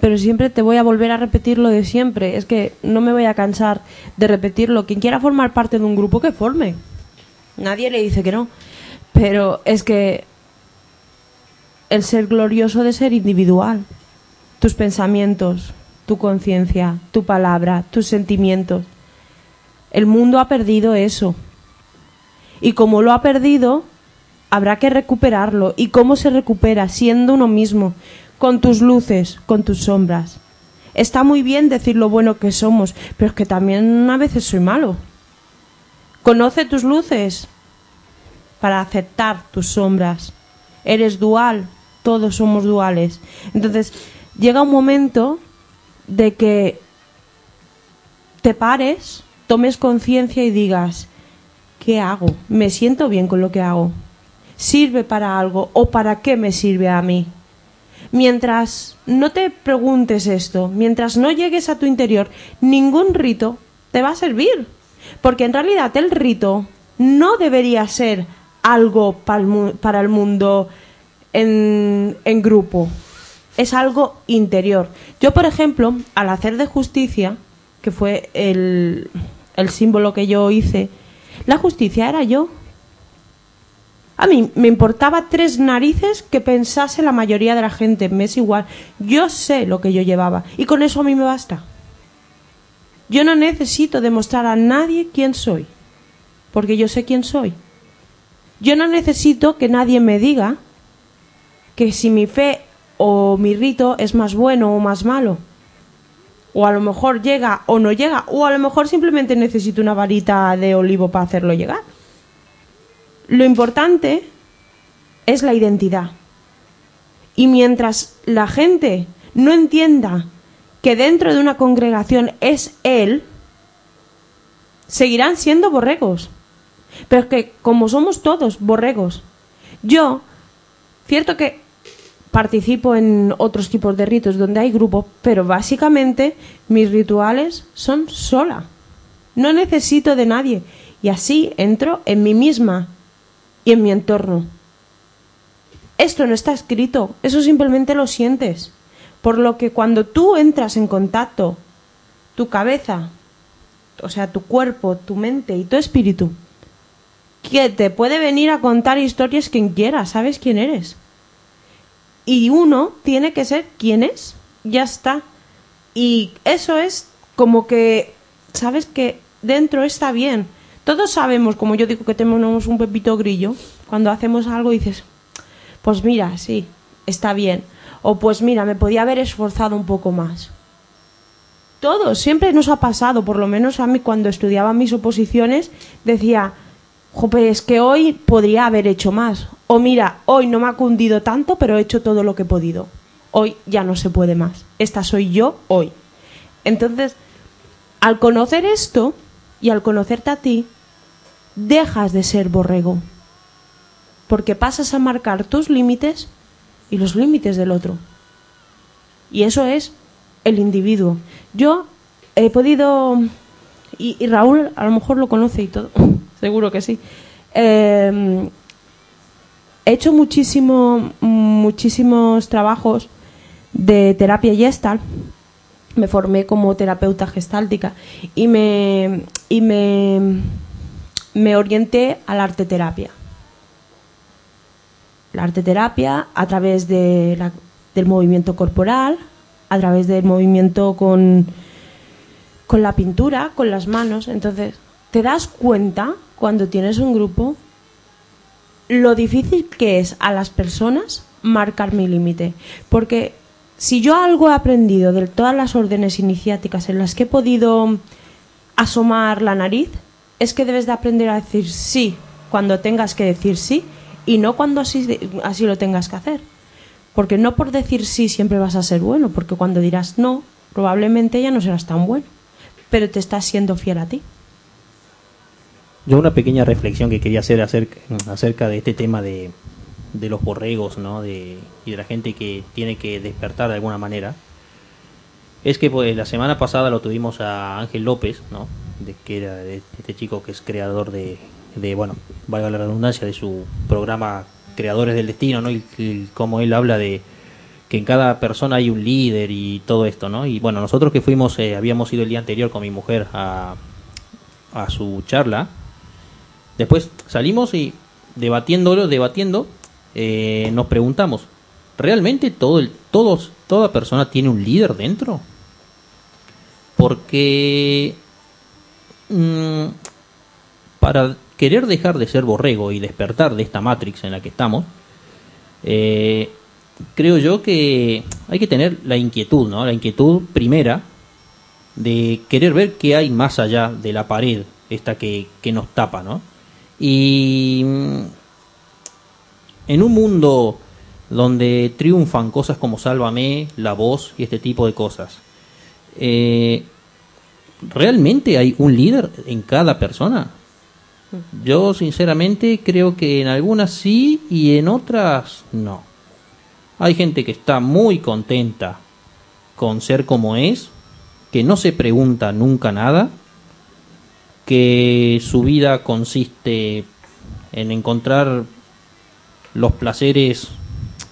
pero siempre te voy a volver a repetir lo de siempre. Es que no me voy a cansar de repetirlo. Quien quiera formar parte de un grupo, que forme. Nadie le dice que no. Pero es que el ser glorioso de ser individual. Tus pensamientos, tu conciencia, tu palabra, tus sentimientos. El mundo ha perdido eso. Y como lo ha perdido, habrá que recuperarlo. ¿Y cómo se recupera? Siendo uno mismo, con tus luces, con tus sombras. Está muy bien decir lo bueno que somos, pero es que también a veces soy malo. Conoce tus luces para aceptar tus sombras. Eres dual, todos somos duales. Entonces, llega un momento de que te pares, tomes conciencia y digas, ¿qué hago? ¿Me siento bien con lo que hago? ¿Sirve para algo o para qué me sirve a mí? Mientras no te preguntes esto, mientras no llegues a tu interior, ningún rito te va a servir. Porque en realidad el rito no debería ser algo para el mundo en grupo. Es algo interior. Yo, por ejemplo, al hacer de justicia, que fue el, el símbolo que yo hice, la justicia era yo. A mí me importaba tres narices que pensase la mayoría de la gente, me es igual. Yo sé lo que yo llevaba y con eso a mí me basta. Yo no necesito demostrar a nadie quién soy, porque yo sé quién soy. Yo no necesito que nadie me diga que si mi fe o mi rito es más bueno o más malo. O a lo mejor llega o no llega, o a lo mejor simplemente necesito una varita de olivo para hacerlo llegar. Lo importante es la identidad. Y mientras la gente no entienda que dentro de una congregación es Él, seguirán siendo borregos. Pero es que como somos todos borregos, yo, cierto que participo en otros tipos de ritos donde hay grupo, pero básicamente mis rituales son sola. No necesito de nadie. Y así entro en mí misma y en mi entorno. Esto no está escrito, eso simplemente lo sientes. Por lo que cuando tú entras en contacto, tu cabeza, o sea, tu cuerpo, tu mente y tu espíritu, que te puede venir a contar historias quien quiera, sabes quién eres. Y uno tiene que ser quien es, ya está. Y eso es como que, sabes que dentro está bien. Todos sabemos, como yo digo que tenemos un pepito grillo, cuando hacemos algo dices, pues mira, sí, está bien. O pues mira, me podía haber esforzado un poco más. Todos, siempre nos ha pasado, por lo menos a mí cuando estudiaba mis oposiciones, decía, Jope, es que hoy podría haber hecho más. O mira, hoy no me ha cundido tanto, pero he hecho todo lo que he podido. Hoy ya no se puede más. Esta soy yo hoy. Entonces, al conocer esto y al conocerte a ti, dejas de ser borrego. Porque pasas a marcar tus límites y los límites del otro. Y eso es el individuo. Yo he podido, y, Raúl a lo mejor lo conoce y todo, seguro que sí. Eh, he hecho muchísimo, muchísimos trabajos de terapia gestal. Me formé como terapeuta gestáltica y me, y me, me orienté a la arte terapia. La arte terapia a través de del movimiento corporal, a través del movimiento con, con la pintura, con las manos. Entonces, te das cuenta cuando tienes un grupo lo difícil que es a las personas marcar mi límite. Porque si yo algo he aprendido de todas las órdenes iniciáticas en las que he podido asomar la nariz, es que debes de aprender a decir sí cuando tengas que decir sí y no cuando así, así lo tengas que hacer. Porque no por decir sí siempre vas a ser bueno, porque cuando dirás no, probablemente ya no serás tan bueno, pero te estás siendo fiel a ti. Yo una pequeña reflexión que quería hacer acerca, acerca de este tema de, de los borregos ¿no? de, y de la gente que tiene que despertar de alguna manera, es que pues, la semana pasada lo tuvimos a Ángel López, ¿no? de, que era este chico que es creador de, de, bueno, valga la redundancia, de su programa Creadores del Destino, ¿no? Y, como él habla de que en cada persona hay un líder y todo esto, ¿no? Y bueno, nosotros que fuimos, eh, habíamos ido el día anterior con mi mujer a, a su charla, después salimos y debatiéndolo, debatiendo, eh, nos preguntamos, ¿realmente todo el, todos, toda persona tiene un líder dentro? Porque mm, para querer dejar de ser borrego y despertar de esta Matrix en la que estamos, eh, creo yo que hay que tener la inquietud, ¿no? La inquietud primera de querer ver qué hay más allá de la pared, esta que nos tapa, ¿no? Y mm, en un mundo donde triunfan cosas como Sálvame, La Voz y este tipo de cosas, eh, ¿realmente hay un líder en cada persona? Yo sinceramente creo que en algunas sí y en otras no. Hay gente que está muy contenta con ser como es, que no se pregunta nunca nada, que su vida consiste en encontrar los placeres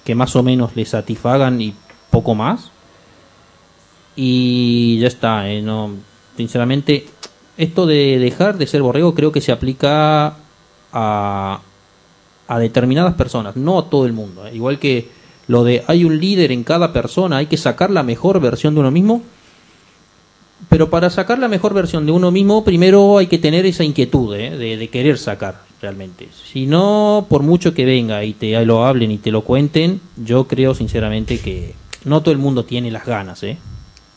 que más o menos le satisfagan y poco más. Y ya está, eh, no, sinceramente esto de dejar de ser borrego creo que se aplica a, a determinadas personas, no a todo el mundo. ¿eh? Igual que lo de hay un líder en cada persona, hay que sacar la mejor versión de uno mismo. Pero para sacar la mejor versión de uno mismo, primero hay que tener esa inquietud ¿eh? de, querer sacar realmente. Si no, por mucho que venga y te lo hablen y te lo cuenten, yo creo sinceramente que no todo el mundo tiene las ganas. ¿eh?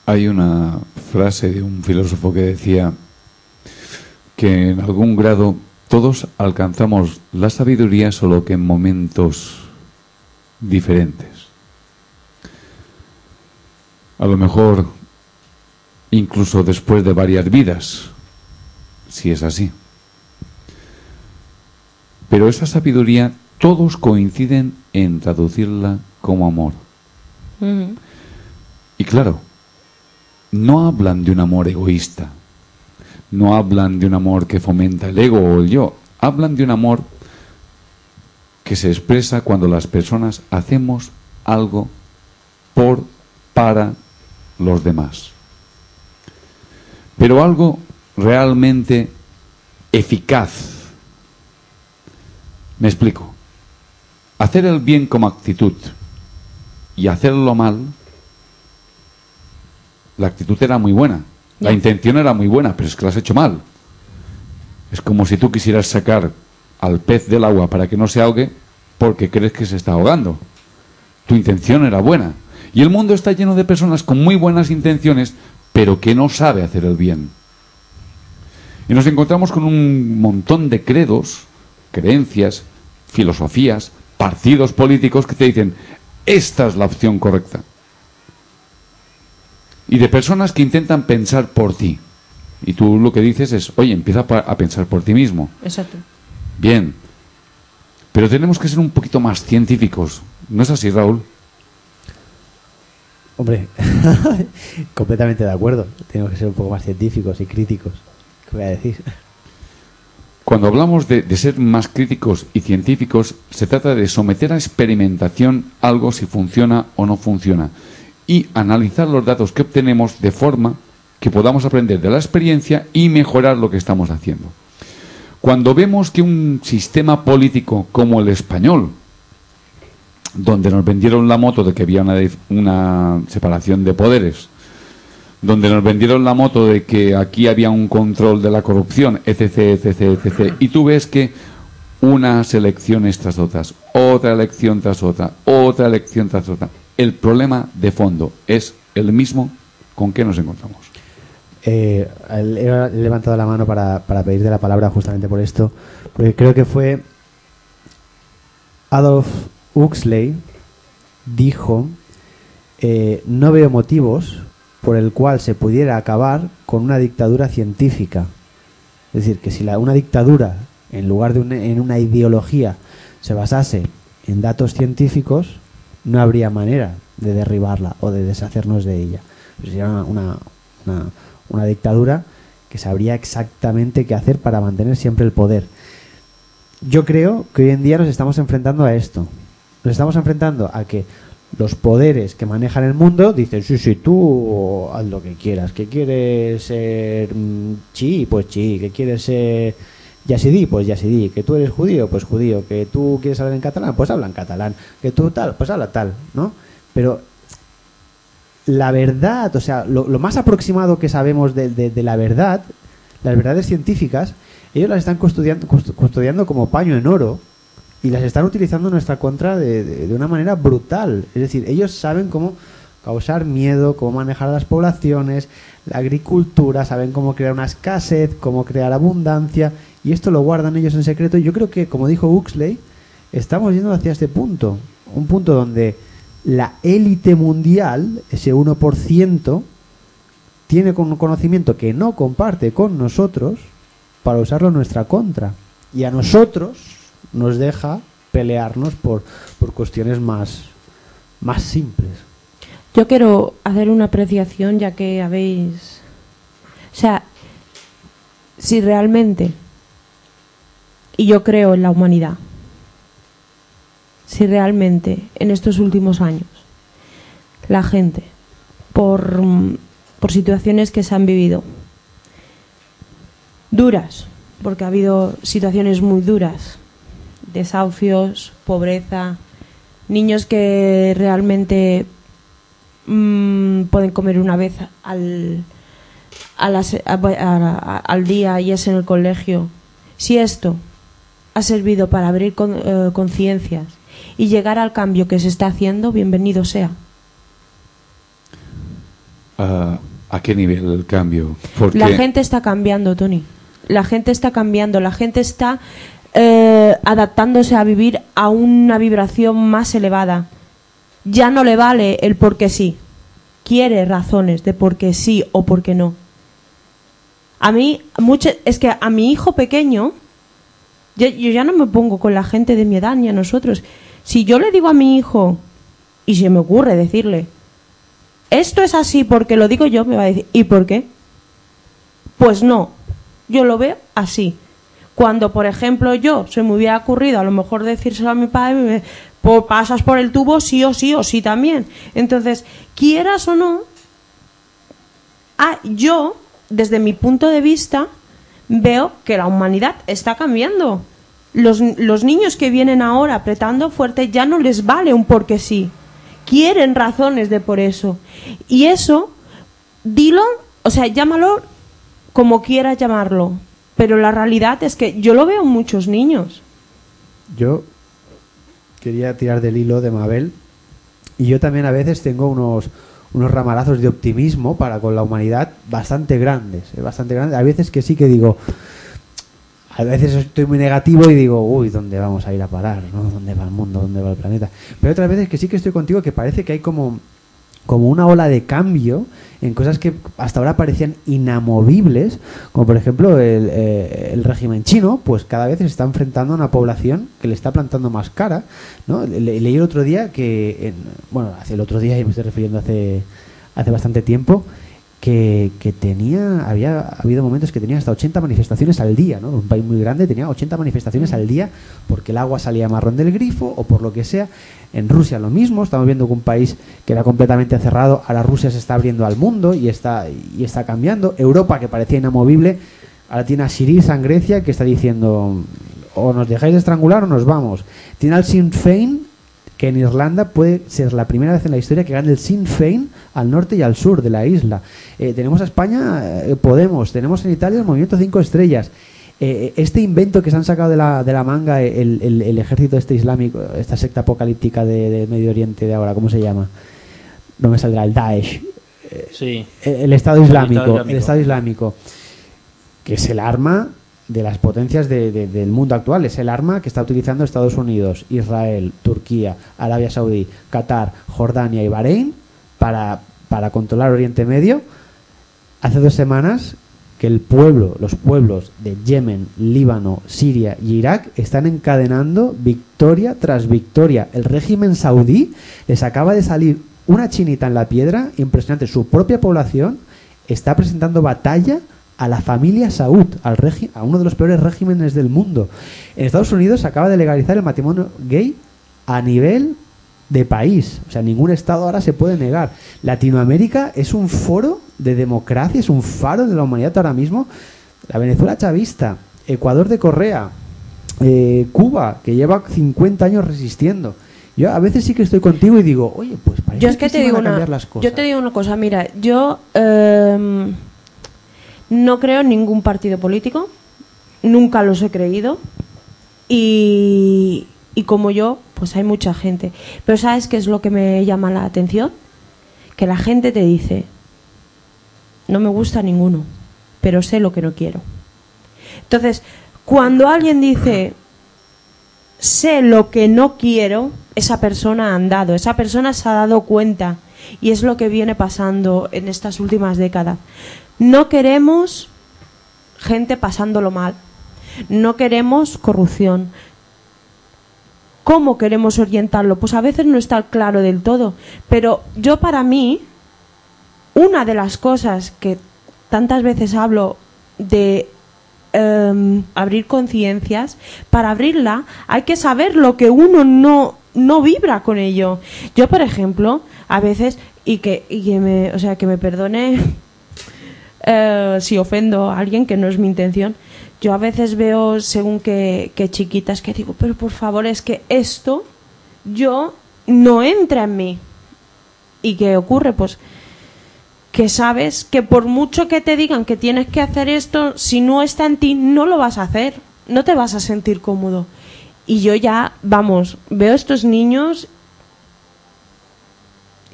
Hay una frase de un filósofo que decía, que en algún grado todos alcanzamos la sabiduría solo que en momentos diferentes. A lo mejor incluso después de varias vidas, si es así. Pero esa sabiduría todos coinciden en traducirla como amor. Y claro, no hablan de un amor egoísta, no hablan de un amor que fomenta el ego o el yo, hablan de un amor que se expresa cuando las personas hacemos algo por, para los demás. Pero algo realmente eficaz Me explico. Hacer el bien como actitud y hacerlo mal, la actitud era muy buena, la intención era muy buena, pero es que lo has hecho mal. Es como si tú quisieras sacar al pez del agua para que no se ahogue porque crees que se está ahogando. Tu intención era buena. Y el mundo está lleno de personas con muy buenas intenciones, pero que no sabe hacer el bien. Y nos encontramos con un montón de credos, creencias, filosofías, partidos políticos que te dicen, esta es la opción correcta. Y de personas que intentan pensar por ti. Y tú lo que dices es, oye, empieza a pensar por ti mismo. Exacto. Bien. Pero tenemos que ser un poquito más científicos. ¿No es así, Raúl? Hombre, completamente de acuerdo. Tenemos que ser un poco más científicos y críticos. ¿Qué voy a decir? Cuando hablamos de, de ser más críticos y científicos, se trata de someter a experimentación algo si funciona o no funciona y analizar los datos que obtenemos de forma que podamos aprender de la experiencia y mejorar lo que estamos haciendo. Cuando vemos que un sistema político como el español, donde nos vendieron la moto de que había una, una separación de poderes, donde nos vendieron la moto de que aquí había un control de la corrupción, etc., etc., etc. Y tú ves que unas elecciones tras otras, otra elección tras otra, otra elección tras otra. El problema de fondo es el mismo con que nos encontramos. Eh, he levantado la mano para, para pedirte la palabra justamente por esto, porque creo que fue Adolf Huxley dijo, eh, no veo motivos por el cual se pudiera acabar con una dictadura científica. Es decir, que si la, una dictadura, en lugar de una, en una ideología, se basase en datos científicos, no habría manera de derribarla o de deshacernos de ella. Sería una, una, una- una dictadura que sabría exactamente qué hacer para mantener siempre el poder. Yo creo que hoy en día nos estamos enfrentando a esto. Nos estamos enfrentando a que los poderes que manejan el mundo dicen, sí, sí, tú haz lo que quieras. ¿Que quieres ser mm, chi? Pues chi. ¿Que quieres ser yasidí? Pues yasidí. ¿Que tú eres judío? Pues judío. ¿Que tú quieres hablar en catalán? Pues habla en catalán. ¿Que tú tal? Pues habla tal, ¿no? Pero la verdad, o sea, lo, más aproximado que sabemos de, de- la verdad, las verdades científicas, ellos las están custodiando, cust- custodiando como paño en oro y las están utilizando en nuestra contra de, de- una manera brutal. Es decir, ellos saben cómo causar miedo, cómo manejar a las poblaciones, la agricultura, saben cómo crear una escasez, cómo crear abundancia, y esto lo guardan ellos en secreto. Yo creo que, como dijo Huxley, estamos yendo hacia este punto, un punto donde la élite mundial, ese 1%, tiene un conocimiento que no comparte con nosotros para usarlo en nuestra contra. Y a nosotros nos deja pelearnos por, por cuestiones más, más simples. Yo quiero hacer una apreciación ya que habéis... O sea, si realmente, y yo creo en la humanidad, si realmente en estos últimos años la gente, por, por situaciones que se han vivido, duras, porque ha habido situaciones muy duras, desahucios, pobreza, niños que realmente mm, pueden comer una vez al, a las- a- a- a- al día y es en el colegio. Si esto ha servido para abrir con- eh, conciencias y llegar al cambio que se está haciendo, bienvenido sea. Ah, ¿A qué nivel el cambio? Porque La gente está cambiando, Tony. La gente está cambiando. La gente está eh, adaptándose a vivir a una vibración más elevada. Ya no le vale el por qué sí. Quiere razones de por qué sí o por qué no. A mí, mucho, es que a mi hijo pequeño, yo, yo ya no me pongo con la gente de mi edad ni a nosotros. Si yo le digo a mi hijo, y se me ocurre decirle, esto es así porque lo digo yo, me va a decir, ¿y por qué? Pues no, yo lo veo así. Cuando, por ejemplo, yo se me hubiera ocurrido a lo mejor decírselo a mi padre, po- pasas por el tubo sí o sí o sí también. Entonces, quieras o no, ah, yo, desde mi punto de vista, veo que la humanidad está cambiando. Los, los niños que vienen ahora apretando fuerte ya no les vale un porque sí. Quieren razones de por eso. Y eso, dilo, o sea, llámalo como quieras llamarlo. Pero la realidad es que yo lo veo en muchos niños. Yo quería tirar del hilo de Mabel y yo también a veces tengo unos unos ramalazos de optimismo para con la humanidad bastante grandes, eh, bastante grandes. A veces que sí que digo, a veces estoy muy negativo y digo, uy, ¿dónde vamos a ir a parar? ¿no? ¿Dónde va el mundo? ¿Dónde va el planeta? Pero otras veces que sí que estoy contigo que parece que hay como como una ola de cambio en cosas que hasta ahora parecían inamovibles, como por ejemplo el, eh, el régimen chino, pues cada vez se está enfrentando a una población que le está plantando más cara. ¿no? Le- leí el otro día que, en- bueno, hace el otro día, y me estoy refiriendo hace, hace bastante tiempo, que, tenía, había habido momentos que tenía hasta 80 manifestaciones al día, ¿no? Un país muy grande tenía 80 manifestaciones al día porque el agua salía marrón del grifo o por lo que sea. En Rusia lo mismo, estamos viendo que un país que era completamente cerrado, ahora Rusia se está abriendo al mundo y está, y está cambiando. Europa, que parecía inamovible, ahora tiene a Syriza en Grecia que está diciendo o nos dejáis de estrangular o nos vamos. Tiene al Sinn Féin que en Irlanda puede ser la primera vez en la historia que gane el Sinn Féin al norte y al sur de la isla. Eh, tenemos a España eh, Podemos, tenemos en Italia el Movimiento 5 Estrellas. Eh, este invento que se han sacado de la, de la manga, el, el- el ejército este islámico, esta secta apocalíptica de, de Medio Oriente de ahora, ¿cómo se llama? No me saldrá, el Daesh. Sí. El, el Estado Islámico, Estado Islámico. el Estado Islámico, que es el arma de las potencias de- de- del mundo actual, es el arma que está utilizando Estados Unidos, Israel, Turquía, Arabia Saudí, Qatar, Jordania y Bahrein para, para controlar Oriente Medio. Hace dos semanas que el pueblo, los pueblos de Yemen, Líbano, Siria y Irak están encadenando victoria tras victoria. El régimen saudí les acaba de salir una chinita en la piedra, impresionante. Su propia población está presentando batalla a la familia Saud, al a uno de los peores regímenes del mundo. En Estados Unidos se acaba de legalizar el matrimonio gay a nivel de país. O sea, ningún estado ahora se puede negar. Latinoamérica es un foro de democracia, es un faro de la humanidad ahora mismo. La Venezuela chavista, Ecuador de Correa, eh, Cuba, que lleva 50 años resistiendo. Yo a veces sí que estoy contigo y digo, oye, pues parece Yo es que te digo van a una, cambiar las cosas. yo te digo una cosa, mira, yo em, no creo en ningún partido político, nunca los he creído y, y como yo, pues hay mucha gente. Pero ¿sabes qué es lo que me llama la atención? Que la gente te dice, no me gusta ninguno, pero sé lo que no quiero. Entonces, cuando alguien dice, sé lo que no quiero, esa persona ha andado, esa persona se ha dado cuenta y es lo que viene pasando en estas últimas décadas. No queremos gente pasándolo mal, no queremos corrupción. ¿Cómo queremos orientarlo? Pues a veces no está claro del todo, pero yo para mí, una de las cosas que tantas veces hablo de em, abrir conciencias, para abrirla hay que saber lo que uno no, no vibra con ello. Yo, por ejemplo, a veces, y que, y que me, o sea, que me perdone eh, si ofendo a alguien, que no es mi intención, yo a veces veo según que, que chiquitas que digo, pero por favor, es que esto yo no entra en mí. ¿Y qué ocurre? Pues que sabes que por mucho que te digan que tienes que hacer esto, si no está en ti, no lo vas a hacer, no te vas a sentir cómodo. Y yo ya, vamos, veo estos niños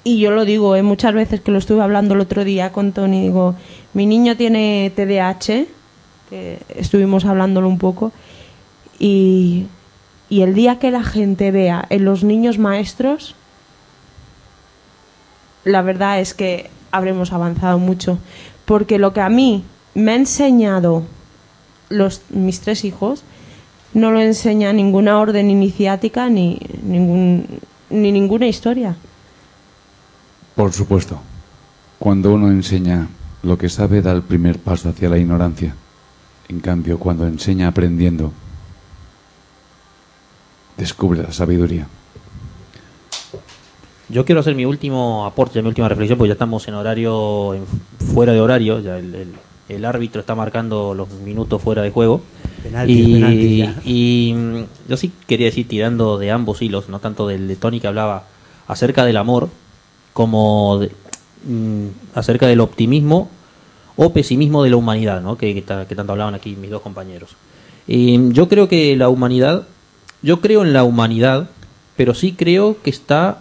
y yo lo digo, eh, muchas veces que lo estuve hablando el otro día con Tony, digo, mi niño tiene TDAH, que estuvimos hablándolo un poco, y, y el día que la gente vea en los niños maestros, la verdad es que habremos avanzado mucho. Porque lo que a mí me ha enseñado los, mis tres hijos, no lo enseña ninguna orden iniciática ni, ningún, ni ninguna historia. Por supuesto. Cuando uno enseña lo que sabe, da el primer paso hacia la ignorancia. En cambio, cuando enseña aprendiendo, descubre la sabiduría. Yo quiero hacer mi último aporte, mi última reflexión, porque ya estamos en horario, en- fuera de horario, ya el, el- el árbitro está marcando los minutos fuera de juego. Y, penaltis ya. y, mm, yo sí quería decir, tirando de ambos hilos, no tanto del de Tony que hablaba acerca del amor, como de- mm, acerca del optimismo o pesimismo de la humanidad, ¿no? que, que ta- que tanto hablaban aquí mis dos compañeros. Y yo creo que la humanidad, yo creo en la humanidad, pero sí creo que está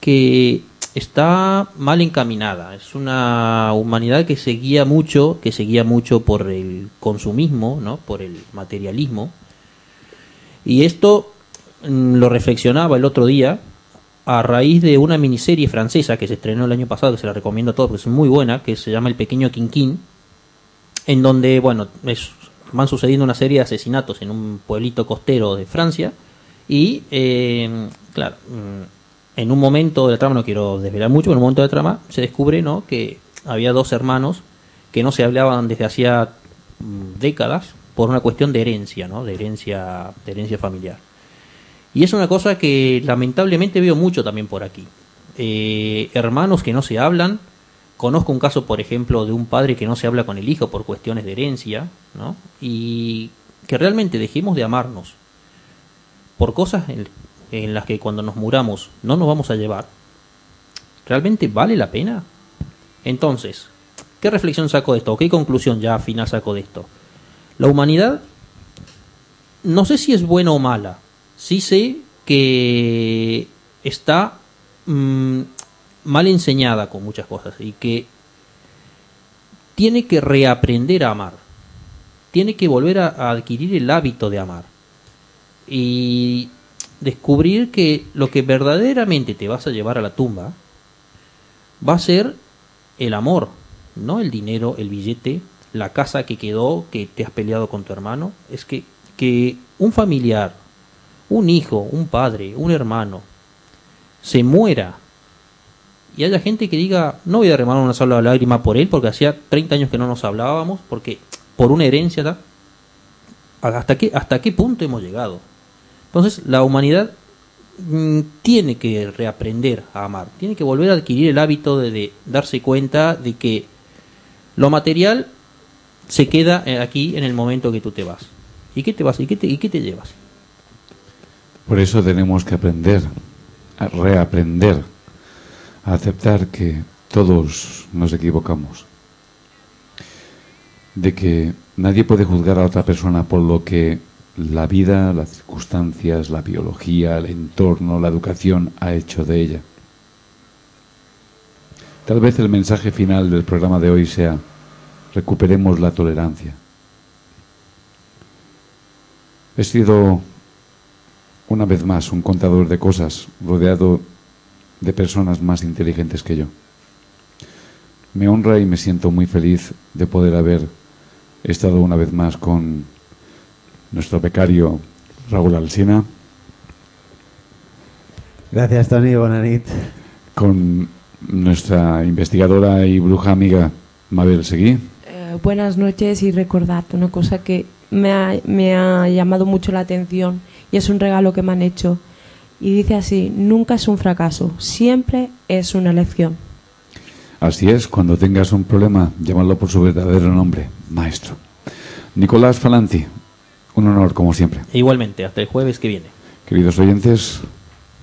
que está mal encaminada. Es una humanidad que se guía mucho, que se mucho por el consumismo, ¿no? Por el materialismo. Y esto mm, lo reflexionaba el otro día a raíz de una miniserie francesa que se estrenó el año pasado, que se la recomiendo a todos porque es muy buena, que se llama El Pequeño Quinquín, en donde, bueno, van sucediendo una serie de asesinatos en un pueblito costero de Francia y, eh, claro, mm, en un momento de la trama, no quiero desvelar mucho, pero en un momento de la trama se descubre, ¿no?, que había dos hermanos que no se hablaban desde hacía mm, décadas por una cuestión de herencia, ¿no?, de herencia, de herencia familiar. Y es una cosa que lamentablemente veo mucho también por aquí. Eh, hermanos que no se hablan. Conozco un caso, por ejemplo, de un padre que no se habla con el hijo por cuestiones de herencia, ¿no? Y que realmente dejemos de amarnos por cosas en, las que cuando nos muramos no nos vamos a llevar. ¿Realmente vale la pena? Entonces, ¿qué reflexión saco de esto? ¿O qué conclusión ya final saco de esto? La humanidad no sé si es buena o mala. Sí sé que está mm, mal enseñada con muchas cosas y que tiene que reaprender a amar. Tiene que volver a, a adquirir el hábito de amar. Y descubrir que lo que verdaderamente te vas a llevar a la tumba va a ser el amor, no el dinero, el billete, la casa que quedó, que te has peleado con tu hermano. Es que, que un familiar, un hijo, un padre, un hermano, se muera y haya gente que diga, no voy a derramar una sola lágrima por él porque hacía 30 años que no nos hablábamos, porque por una herencia. ¿hasta qué, hasta qué punto hemos llegado? Entonces la humanidad mm, tiene que reaprender a amar, tiene que volver a adquirir el hábito de, darse cuenta de que lo material se queda eh, aquí en el momento que tú te vas. ¿Y qué te vas? ¿Y qué te, y qué te llevas? Por eso tenemos que aprender, a reaprender, a aceptar que todos nos equivocamos. De que nadie puede juzgar a otra persona por lo que la vida, las circunstancias, la biología, el entorno, la educación ha hecho de ella. Tal vez el mensaje final del programa de hoy sea recuperemos la tolerancia. He sido una vez más un contador de cosas rodeado de personas más inteligentes que yo. Me honra y me siento muy feliz de poder haber estado una vez más con nuestro becario Raúl Alsina, Gracias, Tony. Bonanit. con nuestra investigadora y bruja amiga Mabel Seguí, Eh, buenas noches y recordad una cosa que me ha, me ha llamado mucho la atención y es un regalo que me han hecho. Y dice así, nunca es un fracaso, siempre es una lección. Así es, cuando tengas un problema, llámalo por su verdadero nombre, maestro. Nicolás Falanti, un honor como siempre. E igualmente, hasta el jueves que viene. Queridos oyentes,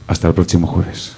hasta el próximo jueves.